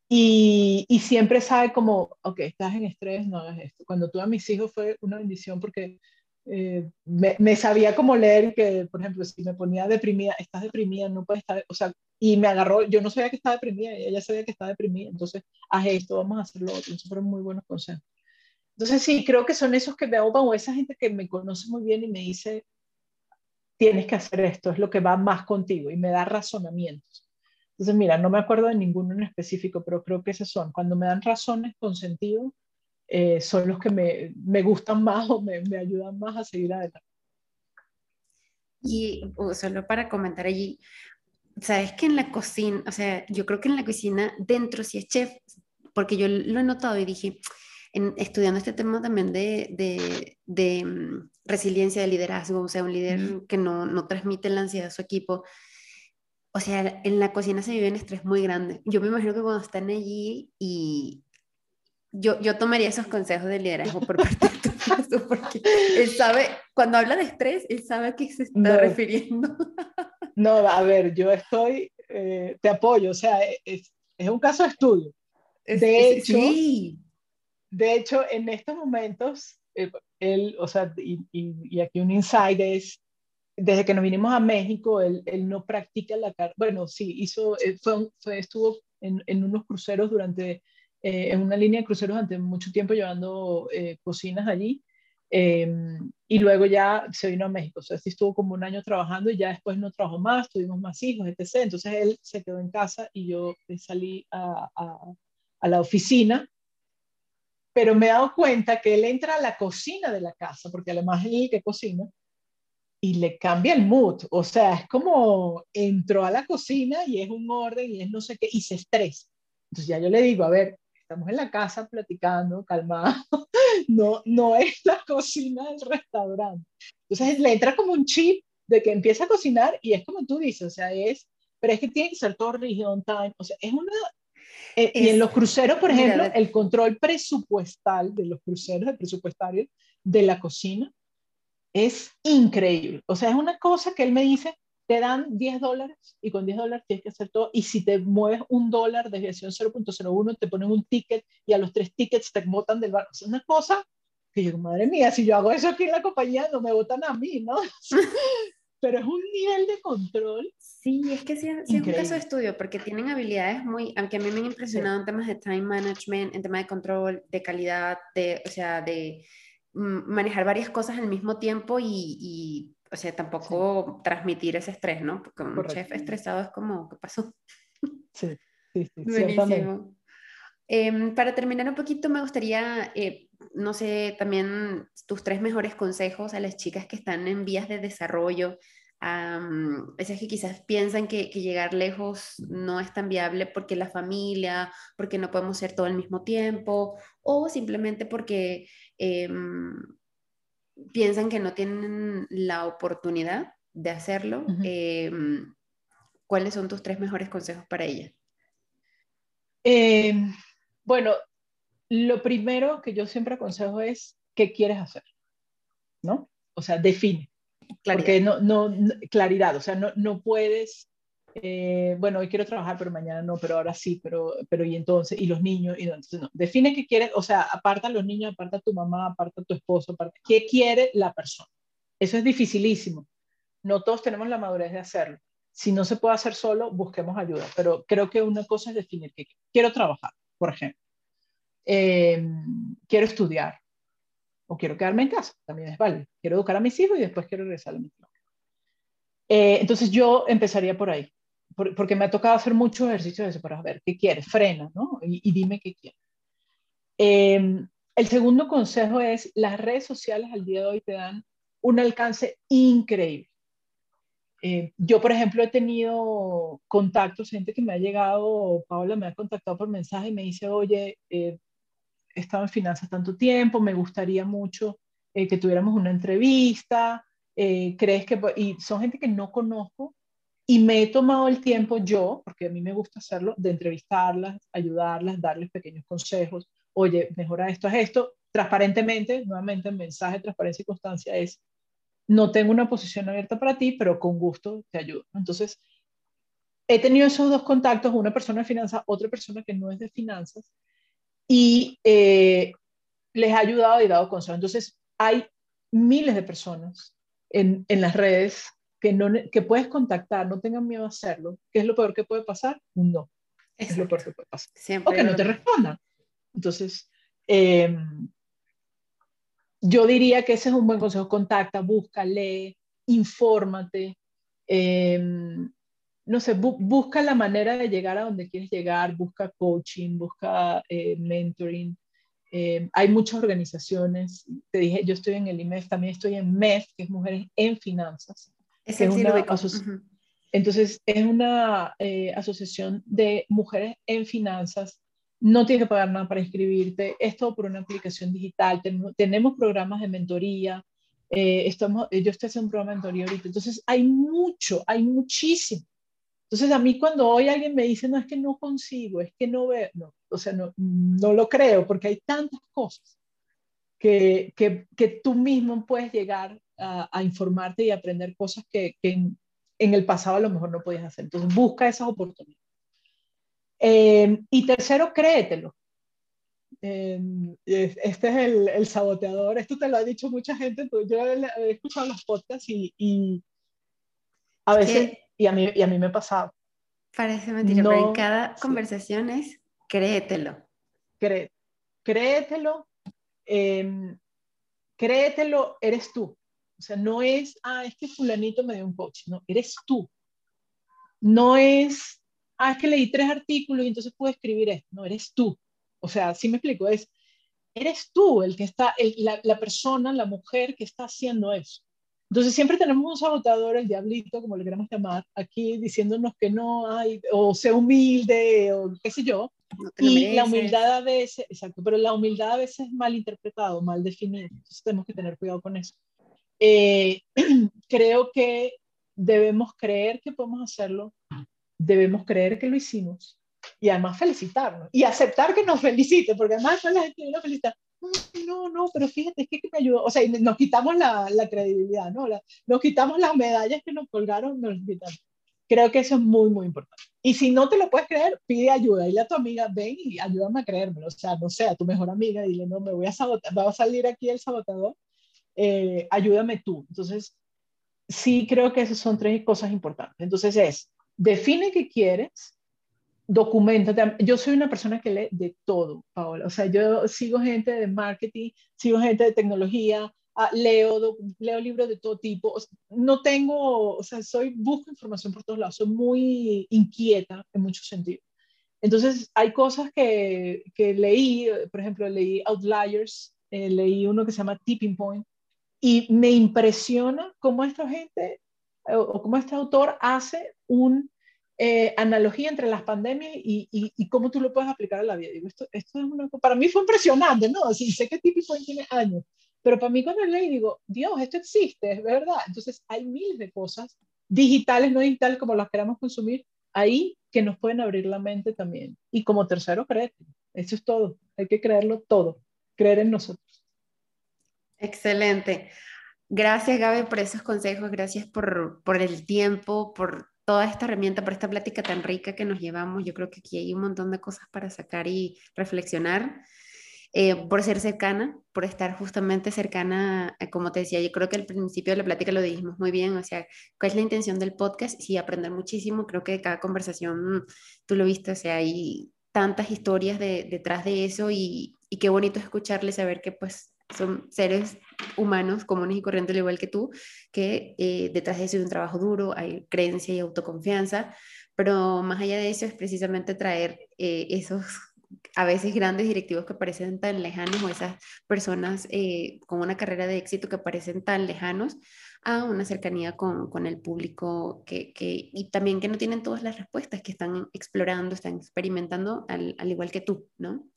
y, y, siempre sabe como, ok, estás en estrés, no hagas esto. Cuando tuve a mis hijos fue una bendición porque eh, me, sabía como leer que, por ejemplo, si me ponía deprimida, estás deprimida, no puedes estar, o sea, y me agarró, yo no sabía que estaba deprimida, ella sabía que estaba deprimida, entonces, haz esto, vamos a hacerlo otro. Entonces fueron muy buenos consejos. Entonces sí, creo que son esos que me ahogan o esa gente que me conoce muy bien y me dice, tienes que hacer esto, es lo que va más contigo y me da razonamientos. Entonces, mira, no me acuerdo de ninguno en específico, pero creo que esos son. Cuando me dan razones con sentido, eh, son los que me, me, gustan más o me, me ayudan más a seguir adelante. Y solo para comentar allí, sabes que en la cocina, o sea, yo creo que en la cocina, dentro si es chef, porque yo lo he notado y dije, en, estudiando este tema también de, de, de mm, resiliencia, de liderazgo, o sea, un líder que no, no transmite la ansiedad a su equipo, o sea, en la cocina se vive un estrés muy grande. Yo me imagino que cuando están allí y yo, yo tomaría esos consejos de liderazgo por parte de tu porque él sabe, cuando habla de estrés, él sabe a qué se está refiriendo. No, a ver, yo estoy, eh, te apoyo, o sea, es, es, un caso de estudio. De hecho, sí. De hecho, en estos momentos, eh, él, o sea, y, y, aquí un insight es, desde que nos vinimos a México, él, él no practica la carne, bueno, sí, hizo, eh, fue, fue, estuvo en, en, unos cruceros durante, en una línea de cruceros durante mucho tiempo llevando cocinas allí, Em, y luego ya se vino a México. O sea, sí estuvo como un año trabajando y ya después no trabajó más, tuvimos más hijos, etc. Entonces él se quedó en casa y yo salí a, a, la oficina. Pero me he dado cuenta que él entra a la cocina de la casa, porque además es el que cocina, y le cambia el mood. O sea, es como entró a la cocina y es un orden y es no sé qué, y se estresa. Entonces ya yo le digo, a ver, estamos en la casa platicando, calmado, no, no es la cocina del restaurante. Entonces le entra como un chip de que empieza a cocinar y es como tú dices, o sea, es, pero es que tiene que ser todo rígido on time, o sea, es una... Eh, y en los cruceros, por ejemplo, el control presupuestal de los cruceros, el presupuestario de la cocina, es increíble. O sea, es una cosa que él me dice, te dan 10 dólares y con 10 dólares tienes que hacer todo. Y si te mueves un dólar, desviación 0.01, te ponen un ticket y a los tres tickets te botan del barco. Es una cosa que yo, madre mía, si yo hago eso aquí en la compañía, no me votan a mí, ¿no? Pero es un nivel de control. Sí, es que sí, es un caso de estudio, porque tienen habilidades muy, aunque a mí me han impresionado en temas de time management, en temas de control, de calidad, de, o sea, de mm, manejar varias cosas al mismo tiempo y, y o sea, tampoco transmitir ese estrés, ¿no? Porque un chef estresado es como, ¿qué pasó? Sí, sí, sí. Buenísimo. Eh, para terminar un poquito, me gustaría, eh, no sé, también tus tres mejores consejos a las chicas que están en vías de desarrollo, um, esas que quizás piensan que, que, llegar lejos no es tan viable porque la familia, porque no podemos ser todo al mismo tiempo, o simplemente porque eh, piensan que no tienen la oportunidad de hacerlo, em, ¿cuáles son tus tres mejores consejos para ella? Em, bueno, lo primero que yo siempre aconsejo es qué quieres hacer, ¿no? O sea, define. Claridad. Porque no, no, claridad, o sea, no, no puedes eh, bueno, hoy quiero trabajar, pero mañana no, pero ahora sí, pero, pero y entonces, y los niños, y entonces no. Define qué quieres, o sea, aparta a los niños, aparta a tu mamá, aparta a tu esposo, aparta, qué quiere la persona. Eso es dificilísimo. No todos tenemos la madurez de hacerlo. Si no se puede hacer solo, busquemos ayuda, pero creo que una cosa es definir qué quiero trabajar, por ejemplo. Eh, quiero estudiar o quiero quedarme en casa, también es válido. Quiero educar a mis hijos y después quiero regresar a mi trabajo. Eh, entonces yo empezaría por ahí porque me ha tocado hacer muchos ejercicios de eso para ver qué quieres, frena, ¿no? Y, dime qué quieres. Em, el segundo consejo es, las redes sociales al día de hoy te dan un alcance increíble. Eh, yo, por ejemplo, he tenido contactos, gente que me ha llegado, Paola me ha contactado por mensaje y me dice, oye, eh, he estado en finanzas tanto tiempo, me gustaría mucho eh, que tuviéramos una entrevista, crees que, y son gente que no conozco, y me he tomado el tiempo yo, porque a mí me gusta hacerlo, de entrevistarlas, ayudarlas, darles pequeños consejos. Oye, mejora esto, es esto. Transparentemente, nuevamente el mensaje de transparencia y constancia es, no tengo una posición abierta para ti, pero con gusto te ayudo. Entonces, he tenido esos dos contactos, una persona de finanzas, otra persona que no es de finanzas, y eh, les ha ayudado y dado consejos. Entonces, hay miles de personas en, en las redes que, no, que puedes contactar, no tengan miedo a hacerlo. ¿Qué es lo peor que puede pasar? No. Es lo peor que puede pasar. o que no te respondan. Entonces, em, yo diría que ese es un buen consejo. Contacta, busca, lee, infórmate. Em, no sé, busca la manera de llegar a donde quieres llegar, busca coaching, busca eh, mentoring. Em, hay muchas organizaciones. Te dije, yo estoy en el IMEF, también estoy en MEF, que es Mujeres en Finanzas. Es una Entonces, es una eh, asociación de mujeres en finanzas no tienes que pagar nada para inscribirte, es todo por una aplicación digital, tenemos, programas de mentoría, eh, estamos, yo estoy haciendo un programa de mentoría ahorita, entonces hay mucho, hay muchísimo. Entonces a mí cuando hoy alguien me dice, no, es que no consigo, es que no veo, no, o sea, no, no lo creo, porque hay tantas cosas que, que, que tú mismo puedes llegar a, a, informarte y aprender cosas que, que en, en el pasado a lo mejor no podías hacer. Entonces busca esas oportunidades. Eh, y tercero, créetelo. Eh, este es el, el, saboteador. Esto te lo ha dicho mucha gente. Yo he, escuchado los podcasts y, y a veces, y, a mí, y a mí me ha pasado. Parece mentira, pero en cada conversación es créetelo. Cré, créetelo. Eh, créetelo, eres tú. O sea, no es, ah, es que fulanito me dio un coach. No, eres tú. No es, ah, es que leí tres artículos y entonces puedo escribir esto. No, eres tú. O sea, sí me explico, es, eres tú el que está, la, la, persona, la mujer que está haciendo eso. Entonces siempre tenemos un sabotador, el diablito, como le queremos llamar, aquí diciéndonos que no hay, o sea humilde, o qué sé yo. y la humildad a veces, exacto, pero la humildad a veces es mal interpretado, mal definido. Entonces tenemos que tener cuidado con eso. Eh, creo que debemos creer que podemos hacerlo, debemos creer que lo hicimos y además felicitarnos y aceptar que nos felicite, porque además la gente viene a felicitar. No, no, pero fíjate, es que, me ayudó. O sea, nos quitamos la, la credibilidad, ¿no? nos quitamos las medallas que nos colgaron, nos quitamos. Creo que eso es muy, muy importante. Y si no te lo puedes creer, pide ayuda. Dile a tu amiga, ven y ayúdame a creérmelo. O sea, no sé, a tu mejor amiga, dile, no, me voy a sabotar, va a salir aquí el sabotador, eh, ayúdame tú. Entonces, sí creo que esas son tres cosas importantes. Entonces es, define qué quieres, documentate. Yo soy una persona que lee de todo, Paola. O sea, yo sigo gente de marketing, sigo gente de tecnología, ah, leo, leo libros de todo tipo. no tengo, o sea, soy, busco información por todos lados. Soy muy inquieta en muchos sentidos. Entonces, hay cosas que, que leí, por ejemplo, leí Outliers, eh, leí uno que se llama Tipping Point, y me impresiona cómo esta gente o, cómo este autor hace una eh, analogía entre las pandemias y, cómo tú lo puedes aplicar a la vida. Digo, esto, esto es una, para mí fue impresionante, ¿no? Sí, sé que típico tiene años, pero para mí cuando leí digo, Dios, esto existe, es verdad. Entonces hay miles de cosas, digitales, no digitales, como las queramos consumir, ahí que nos pueden abrir la mente también. Y como tercero, creer. Eso es todo. Hay que creerlo todo. Creer en nosotros. Excelente. Gracias, Gaby, por esos consejos. Gracias por, por el tiempo, por toda esta herramienta, por esta plática tan rica que nos llevamos. Yo creo que aquí hay un montón de cosas para sacar y reflexionar. Eh, por ser cercana, por estar justamente cercana, como te decía, yo creo que al principio de la plática lo dijimos muy bien, o sea, ¿cuál es la intención del podcast? Sí, aprender muchísimo, creo que cada conversación, tú lo viste, o sea, hay tantas historias detrás de eso y, y qué bonito escucharle, saber que pues son seres humanos comunes y corrientes, al igual que tú, que eh, detrás de eso hay un trabajo duro, hay creencia y autoconfianza, pero más allá de eso es precisamente traer eh, esos a veces grandes directivos que parecen tan lejanos o esas personas eh, con una carrera de éxito que parecen tan lejanos a una cercanía con, con el público que, que, y también que no tienen todas las respuestas, que están explorando, están experimentando al, al igual que tú, ¿no?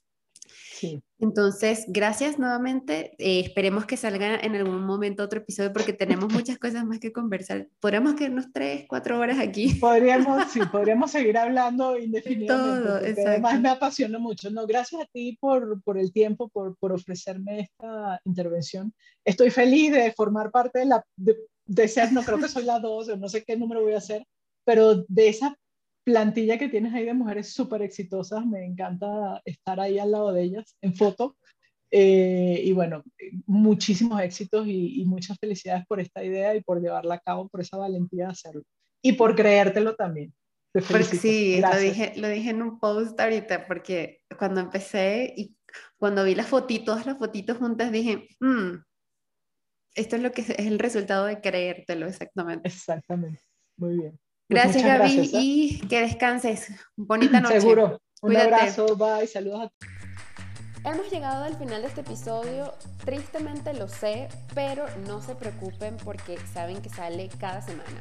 Entonces, gracias nuevamente. Eh, esperemos que salga en algún momento otro episodio porque tenemos muchas cosas más que conversar. Podríamos quedarnos tres, cuatro horas aquí. Podríamos, sí, podríamos seguir hablando indefinidamente. Todo, además me apasiona mucho. No, gracias a ti por, por el tiempo, por, por, ofrecerme esta intervención. Estoy feliz de formar parte de la, de, de ser, no creo que soy la dos, o no sé qué número voy a hacer, pero de esa plantilla que tienes ahí de mujeres súper exitosas, me encanta estar ahí al lado de ellas en foto. Eh, y bueno, muchísimos éxitos y, muchas felicidades por esta idea y por llevarla a cabo, por esa valentía de hacerlo. Y por creértelo también. Porque sí, lo dije, lo dije en un post ahorita, porque cuando empecé y cuando vi las fotitos, las fotitos juntas, dije, mmm, Esto es lo que es el resultado de creértelo, exactamente. Exactamente. Muy bien. Pues gracias, Gaby, ¿eh? y que descanses. Bonita noche. Seguro. Un abrazo, bye, saludos a todos. Hemos llegado al final de este episodio, tristemente lo sé, pero no se preocupen porque saben que sale cada semana.